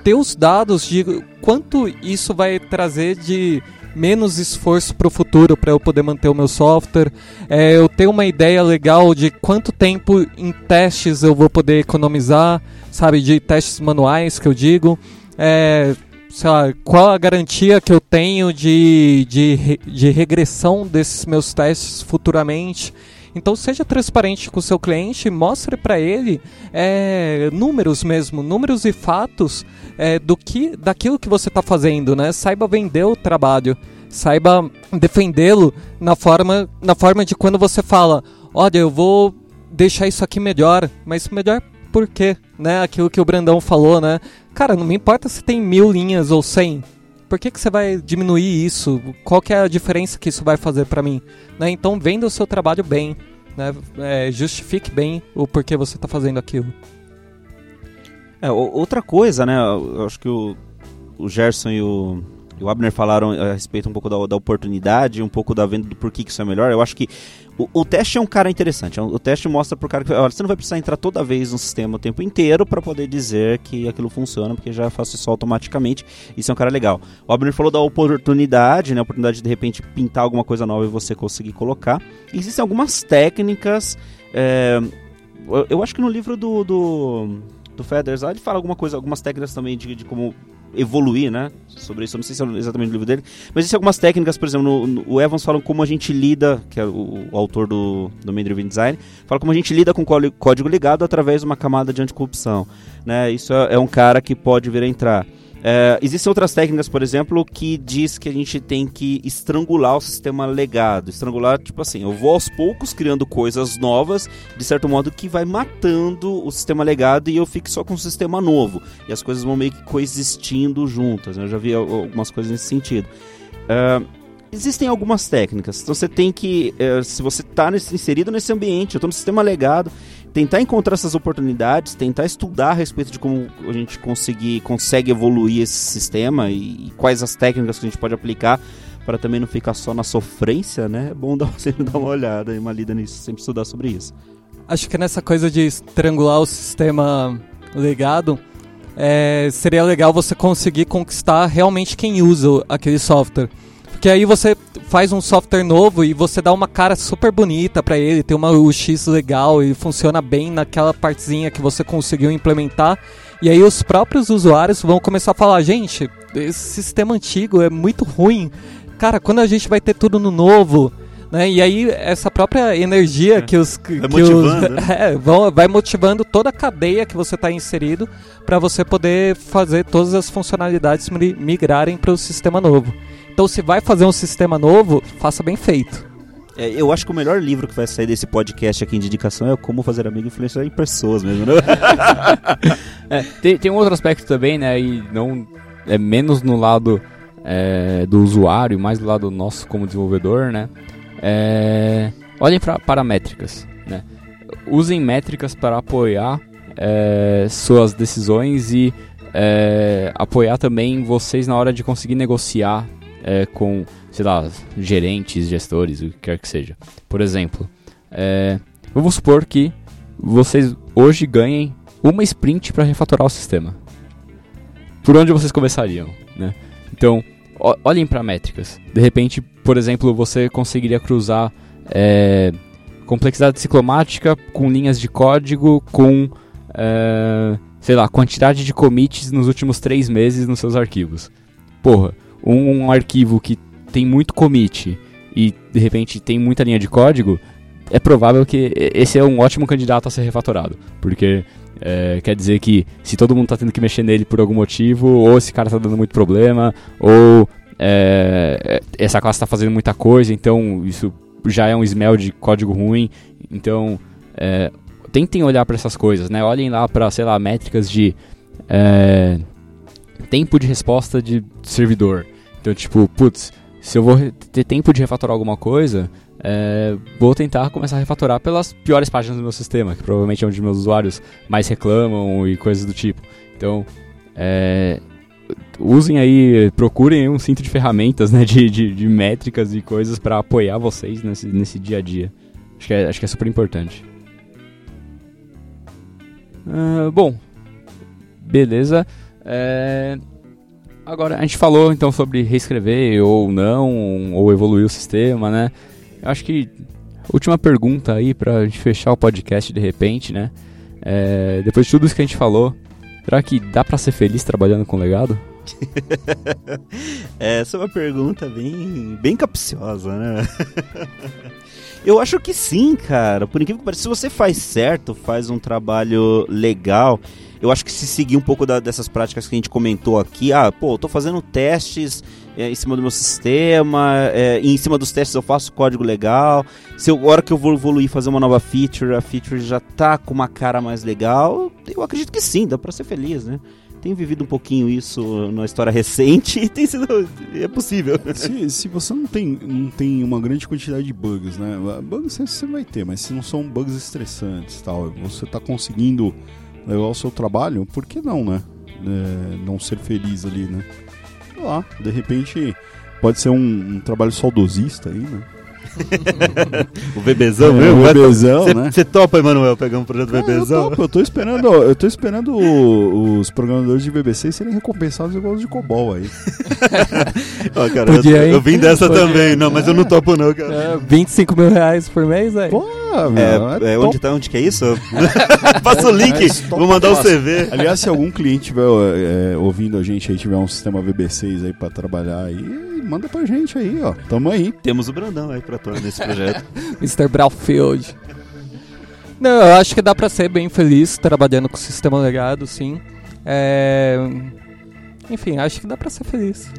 ter os dados de quanto isso vai trazer de menos esforço para o futuro para eu poder manter o meu software. É, eu tenho uma ideia legal de quanto tempo em testes eu vou poder economizar, sabe, de testes manuais que eu digo. é, sei lá, qual a garantia que eu tenho de, de, de regressão desses meus testes futuramente. Então seja transparente com o seu cliente, mostre para ele é, números mesmo, números e fatos é, do que, daquilo que você está fazendo, né? Saiba vender o trabalho, saiba defendê-lo na forma, na forma de quando você fala, olha, eu vou deixar isso aqui melhor, mas melhor por quê? Né? Aquilo que o Brandão falou, né? Cara, não me importa se tem mil linhas ou cem. Por que, que você vai diminuir isso? Qual que é a diferença que isso vai fazer para mim? Né? Então venda o seu trabalho bem. Né? É, justifique bem o porquê você está fazendo aquilo. É, outra coisa, né? Eu acho que o, o Gerson e o, o Abner falaram a respeito um pouco da, da oportunidade, um pouco da venda do porquê que isso é melhor. Eu acho que o, o teste é um cara interessante. É o teste mostra pro cara que olha, você não vai precisar entrar toda vez no sistema o tempo inteiro para poder dizer que aquilo funciona, porque já faço isso automaticamente. Isso é um cara legal. O Abner falou da oportunidade, né? A oportunidade de de repente pintar alguma coisa nova e você conseguir colocar. E existem algumas técnicas. É, eu, eu acho que no livro do, do do Feathers, ele fala alguma coisa, algumas técnicas também de, de como evoluir, né? Sobre isso, eu não sei se é exatamente o livro dele, mas existem algumas técnicas, por exemplo, no, no, o Evans fala como a gente lida, que é o, o autor do, do Main Driven Design, fala como a gente lida com código ligado através de uma camada de anticorrupção, né? Isso é, é um cara que pode vir a entrar. É, existem outras técnicas, por exemplo, que diz que a gente tem que estrangular o sistema legado. Estrangular, tipo assim, eu vou aos poucos criando coisas novas, de certo modo que vai matando o sistema legado e eu fico só com o sistema novo. E as coisas vão meio que coexistindo juntas. Né? Eu já vi algumas coisas nesse sentido. É, existem algumas técnicas. Então você tem que, é, se você está inserido nesse ambiente, eu estou no sistema legado, tentar encontrar essas oportunidades, tentar estudar a respeito de como a gente conseguir, consegue evoluir esse sistema e, e quais as técnicas que a gente pode aplicar para também não ficar só na sofrência, né? É bom dar, sempre dar uma olhada e uma lida nisso, sempre estudar sobre isso. Acho que nessa coisa de estrangular o sistema legado, é, seria legal você conseguir conquistar realmente quem usa aquele software. Porque aí você faz um software novo e você dá uma cara super bonita para ele, tem uma UX legal e funciona bem naquela partezinha que você conseguiu implementar. E aí os próprios usuários vão começar a falar, gente, esse sistema antigo é muito ruim. Cara, quando a gente vai ter tudo no novo, né? E aí essa própria energia é. que os que, vai motivando, os, né? é, vão, vai motivando toda a cadeia que você está inserido para você poder fazer todas as funcionalidades migrarem para o sistema novo. Então, se vai fazer um sistema novo, faça bem feito. É, eu acho que o melhor livro que vai sair desse podcast aqui de indicação é Como Fazer Amigo Influenciar em Pessoas mesmo, né? é, tem, tem um outro aspecto também, né? E não é menos no lado é, do usuário, mais do lado nosso como desenvolvedor, né? É, olhem para métricas, né? Usem métricas para apoiar é, suas decisões e é, apoiar também vocês na hora de conseguir negociar é, com, sei lá, gerentes, gestores, o que quer que seja. Por exemplo, é, vamos supor que vocês hoje ganhem uma sprint para refatorar o sistema. Por onde vocês começariam, né? Então, olhem para métricas. De repente, por exemplo, você conseguiria cruzar é, complexidade ciclomática com linhas de código com, é, sei lá, quantidade de commits nos últimos três meses nos seus arquivos. Porra, um, um arquivo que tem muito commit e de repente tem muita linha de código, é provável que esse é um ótimo candidato a ser refatorado. Porque é, quer dizer que se todo mundo está tendo que mexer nele por algum motivo, ou esse cara está dando muito problema, ou é, essa classe está fazendo muita coisa, então isso já é um smell de código ruim. Então, é, tentem olhar para essas coisas, né? Olhem lá para, sei lá, métricas de é, tempo de resposta de servidor. Então, tipo, putz, se eu vou ter tempo de refatorar alguma coisa, é, vou tentar começar a refatorar pelas piores páginas do meu sistema, que provavelmente é onde meus usuários mais reclamam e coisas do tipo. Então, é, usem aí, procurem um cinto de ferramentas, né, de, de, de métricas e coisas para apoiar vocês nesse, nesse dia a dia. Acho que é, acho que é super importante. Uh, bom, beleza. É... Agora, a gente falou então sobre reescrever ou não, ou evoluir o sistema, né? Eu acho que última pergunta aí pra gente fechar o podcast de repente, né? É... Depois de tudo isso que a gente falou, Será que dá pra ser feliz trabalhando com legado? Essa é uma pergunta bem, bem capciosa, né? Eu acho que sim, cara. Por incrível que pareça, se você faz certo, faz um trabalho legal, eu acho que se seguir um pouco da, dessas práticas que a gente comentou aqui, ah, pô, eu tô fazendo testes é, em cima do meu sistema, é, em cima dos testes eu faço código legal. Se eu, hora que eu vou evoluir fazer uma nova feature, a feature já tá com uma cara mais legal, eu acredito que sim, dá pra ser feliz, né? Tenho vivido um pouquinho isso na história recente e tem sido. é possível. Se, se você não tem, não tem uma grande quantidade de bugs, né? Bugs você vai ter, mas se não são bugs estressantes tal, você tá conseguindo levar o seu trabalho, por que não, né? É, não ser feliz ali, né? Sei lá, de repente pode ser um, um trabalho saudosista aí, né? o bebezão É, mesmo? o bebezão, Cê- né? Você topa, Emanuel, pegar um projeto Cara, bebezão? Eu, topo, eu tô esperando, eu tô esperando o- os programadores de BBC serem recompensados igual os de Cobol aí. Ó, cara, Podia, eu, eu vim dessa Podia. também. Não, mas eu não topo não, cara. É, 25 mil reais por mês, velho. Pô, meu, É, é, top. onde, tá, onde que é isso? Passa o link, É, vou mandar o class. CV. Aliás, se algum cliente tiver é, ouvindo a gente aí, tiver um sistema VB6 aí pra trabalhar aí, manda pra gente aí, ó. Tamo aí. Temos o Brandão aí pra atuar nesse projeto. Mr. Brownfield. Não, eu acho que dá pra ser bem feliz trabalhando com o sistema legado, sim. É... Enfim, acho que dá pra ser feliz.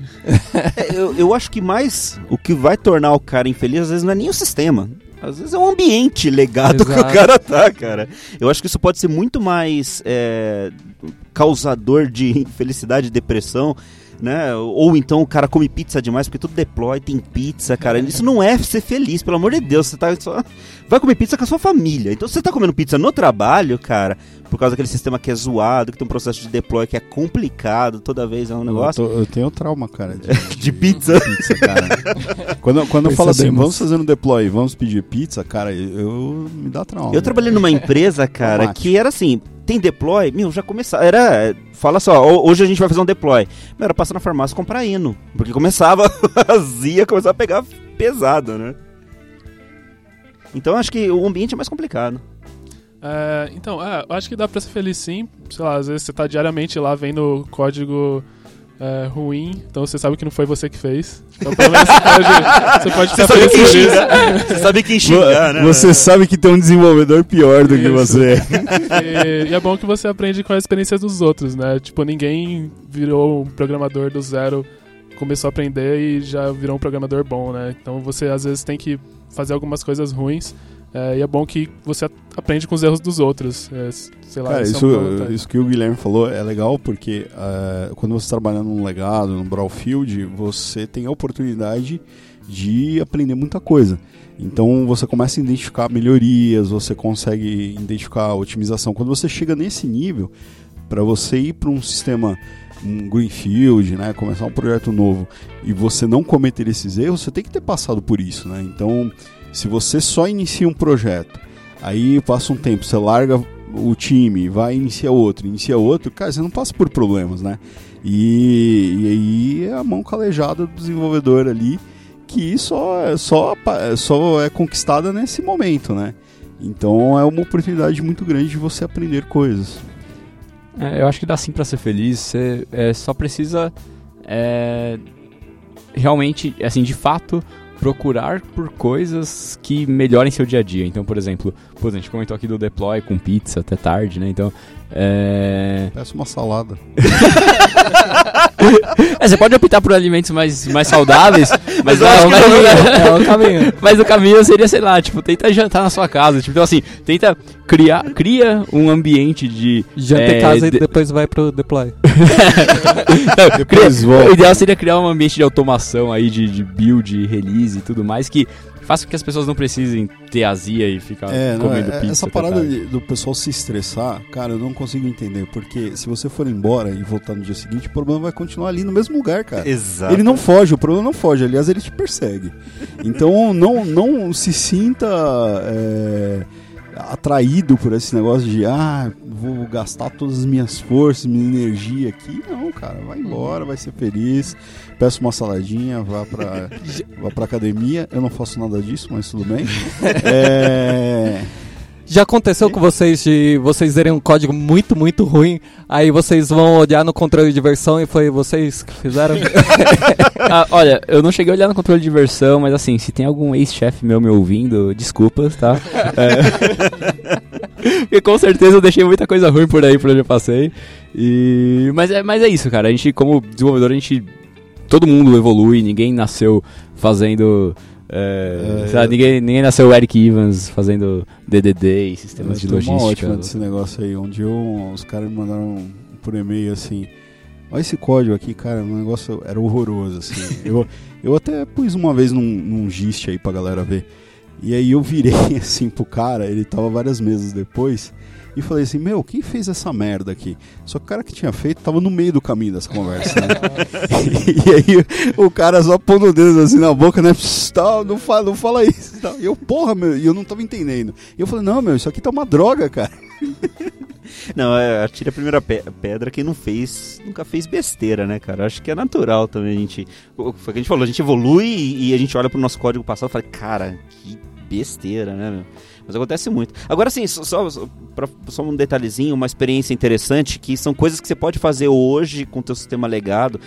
É, eu, eu acho que mais o que vai tornar o cara infeliz às vezes não é nem o sistema. Às vezes é o ambiente legado que o Exato. cara tá, cara. Eu acho que isso pode ser muito mais é, causador de infelicidade e depressão, né? Ou então o cara come pizza demais, porque tudo deploy, tem pizza, cara. Isso não é ser feliz, pelo amor de Deus. Você tá só. Vai comer pizza com a sua família. Então se você tá comendo pizza no trabalho, cara, por causa daquele sistema que é zoado, que tem um processo de deploy que é complicado, toda vez é um Eu, negócio. tô- eu tenho trauma, cara. De, De pizza. pizza, cara. quando quando eu falo assim, vamos fazer um deploy, vamos pedir pizza, cara, eu, eu- me dá trauma. Eu trabalhei numa empresa, cara, que era assim, tem deploy, meu, já começava, era, fala só, ho- hoje a gente vai fazer um deploy. Meu, era passar na farmácia comprar hino, porque começava vazia, começava a pegar pesado, né? Então acho que o ambiente é mais complicado. É, então, é, eu acho que dá pra ser feliz sim. Sei lá, às vezes você tá diariamente lá vendo código é, ruim, então você sabe que não foi você que fez. Então pelo menos você pode, você pode Você ficar sabe feliz quem xingar, você sabe quem xingar, né? Você sabe que tem um desenvolvedor pior do que Isso. você. E, e é bom que você aprende com as experiências dos outros, né? Tipo, ninguém virou um programador do zero, começou a aprender e já virou um programador bom, né? Então você às vezes tem que fazer algumas coisas ruins. É, e é bom que você aprende com os erros dos outros. é, sei lá, Cara, isso, é vontade. isso que o Guilherme falou é legal porque eh, quando você trabalha num legado, num Brownfield, você tem a oportunidade de aprender muita coisa. Então você começa a identificar melhorias, você consegue identificar a otimização. Quando você chega nesse nível, para você ir para um sistema um greenfield, né, começar um projeto novo e você não cometer esses erros, você tem que ter passado por isso, né? Então, se você só inicia um projeto, aí passa um tempo, você larga o time, vai iniciar outro, inicia outro, cara, você não passa por problemas, né? E, e aí é a mão calejada do desenvolvedor ali que só, só, só é conquistada nesse momento, né? Então é uma oportunidade muito grande de você aprender coisas. É, eu acho que dá sim pra ser feliz. Você é, só precisa é, realmente, assim, de fato, procurar por coisas que melhorem seu dia a dia. Então, por exemplo, pô, a gente comentou aqui do deploy com pizza até tarde, né? Então, é... Peça uma salada. é, você pode optar por alimentos mais, mais saudáveis, mas, eu acho não, mas, não, É o caminho. mas o caminho seria, sei lá, tipo, tenta jantar na sua casa. Tipo, então, assim, tenta criar cria um ambiente de Janta É, em casa de- e depois vai pro deploy. Não, Depois cria-. O ideal seria criar um ambiente de automação aí, de, de build, release e tudo mais, que faça com que as pessoas não precisem ter azia e ficar É, não, comendo é- pizza. essa parada de- do pessoal se estressar, cara, eu não consigo entender. Porque se você for embora e voltar no dia seguinte, o problema vai continuar ali no mesmo lugar, cara. Exato. Ele não foge, o problema não foge, aliás, ele te persegue. Então não, não se sinta é, atraído por esse negócio de ah, vou gastar todas as minhas forças, minha energia aqui. Não, cara, vai embora, vai ser feliz. Peça uma saladinha, vá pra, vá pra academia. Eu não faço nada disso, mas tudo bem. É, Já aconteceu com vocês de vocês terem um código muito, muito ruim, aí vocês vão olhar no controle de versão e foi vocês que fizeram? Ah, olha, eu não cheguei a olhar no controle de versão, mas assim, se tem algum ex-chefe meu me ouvindo, desculpas, tá? É... Porque com certeza eu deixei muita coisa ruim por aí por onde eu passei. E... Mas, é, mas é isso, cara. A gente, como desenvolvedor, a gente. Todo mundo evolui, ninguém nasceu fazendo. É, É, lá, ninguém, ninguém nasceu Eric Evans fazendo DDD e sistemas de Tem uma logística. ótima desse negócio aí, onde eu, os caras me mandaram por e-mail assim. Olha esse código aqui, cara, o negócio era horroroso, assim. eu, eu até pus uma vez num, num gist aí pra galera ver. E aí eu virei assim pro cara, ele tava várias meses depois, e falei assim, meu, quem fez essa merda aqui? Só que o cara que tinha feito tava no meio do caminho dessa conversa, né? e aí o cara só pondo o dedo assim na boca, né? Tal, não, fala, não fala isso. Tal. E eu, porra, meu, e eu não tava entendendo. E eu falei, não, meu, isso aqui tá uma droga, cara. Não, é, atire a primeira pe- pedra quem não fez, nunca fez besteira, né, cara? Acho que é natural também a gente. Foi o que a gente falou, a gente evolui e, e a gente olha pro nosso código passado e fala, cara, que besteira, né, meu? Mas acontece muito. Agora sim, só, só, só só um detalhezinho, uma experiência interessante, que são coisas que você pode fazer hoje com o teu sistema legado.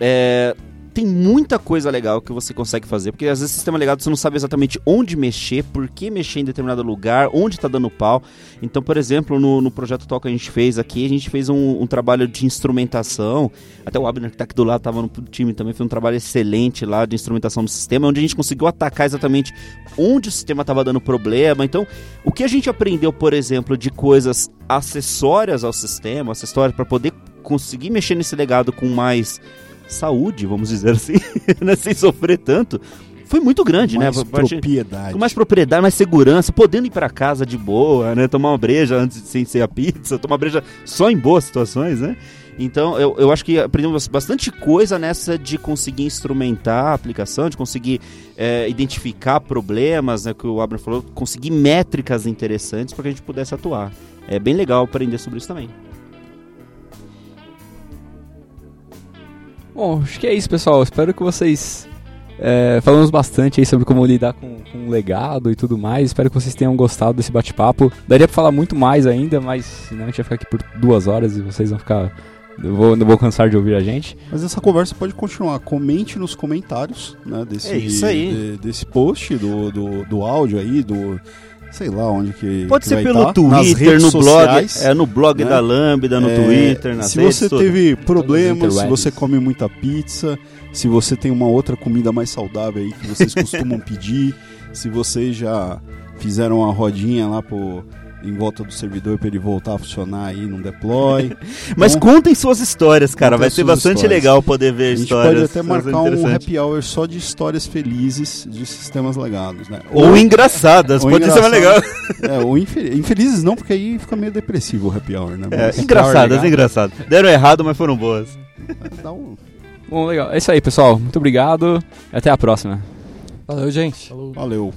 É, tem muita coisa legal que você consegue fazer, porque às vezes sistema legado você não sabe exatamente onde mexer, por que mexer em determinado lugar, onde está dando pau. Então, por exemplo, no, no projeto Tal que a gente fez aqui, a gente fez um, um trabalho de instrumentação. Até o Abner, que tá aqui do lado, estava no time também, fez um trabalho excelente lá de instrumentação do sistema, onde a gente conseguiu atacar exatamente onde o sistema estava dando problema. Então, o que a gente aprendeu, por exemplo, de coisas acessórias ao sistema, acessórias para poder conseguir mexer nesse legado com mais saúde, vamos dizer assim, né, sem sofrer tanto, foi muito grande, Mais né? A partir- propriedade. com mais propriedade, mais segurança, podendo ir pra casa de boa, né? Tomar uma breja antes de sem ser a pizza, tomar breja só em boas situações, né? Então, eu, eu acho que aprendemos bastante coisa nessa de conseguir instrumentar a aplicação, de conseguir é, identificar problemas, né? Que o Abner falou, conseguir métricas interessantes para que a gente pudesse atuar. É bem legal aprender sobre isso também. Bom, acho que é isso, pessoal. Espero que vocês. É, falamos bastante aí sobre como lidar com, com o legado e tudo mais. Espero que vocês tenham gostado desse bate-papo. Daria pra falar muito mais ainda, mas senão a gente vai ficar aqui por duas horas e vocês vão ficar. Eu vou, não vou cansar de ouvir a gente. Mas essa conversa pode continuar. Comente nos comentários né, desse, É isso aí. de- desse post, do, do, do áudio aí, do. Sei lá onde que. Pode que ser pelo tá, nas Twitter, no blog, sociais. é, no blog né? da Lambda, no É, Twitter, nas Se redes você teve problemas, se você come muita pizza, se você tem uma outra comida mais saudável aí que vocês costumam pedir, se vocês já fizeram uma rodinha lá pro, em volta do servidor para ele voltar a funcionar aí num deploy. Mas Então, contem suas histórias, cara. Vai ser bastante histórias. legal poder ver a gente histórias. pode até marcar um happy hour só de histórias felizes de sistemas legados, né? Ou engraçadas, ou pode ser mais legal. É, ou infel- infelizes não, porque aí fica meio depressivo o happy hour, né? É, engraçadas. Deram errado, mas foram boas. Dá um- Bom, legal. É isso aí, pessoal. Muito obrigado. e Até a próxima. Valeu, gente. Falou. Valeu.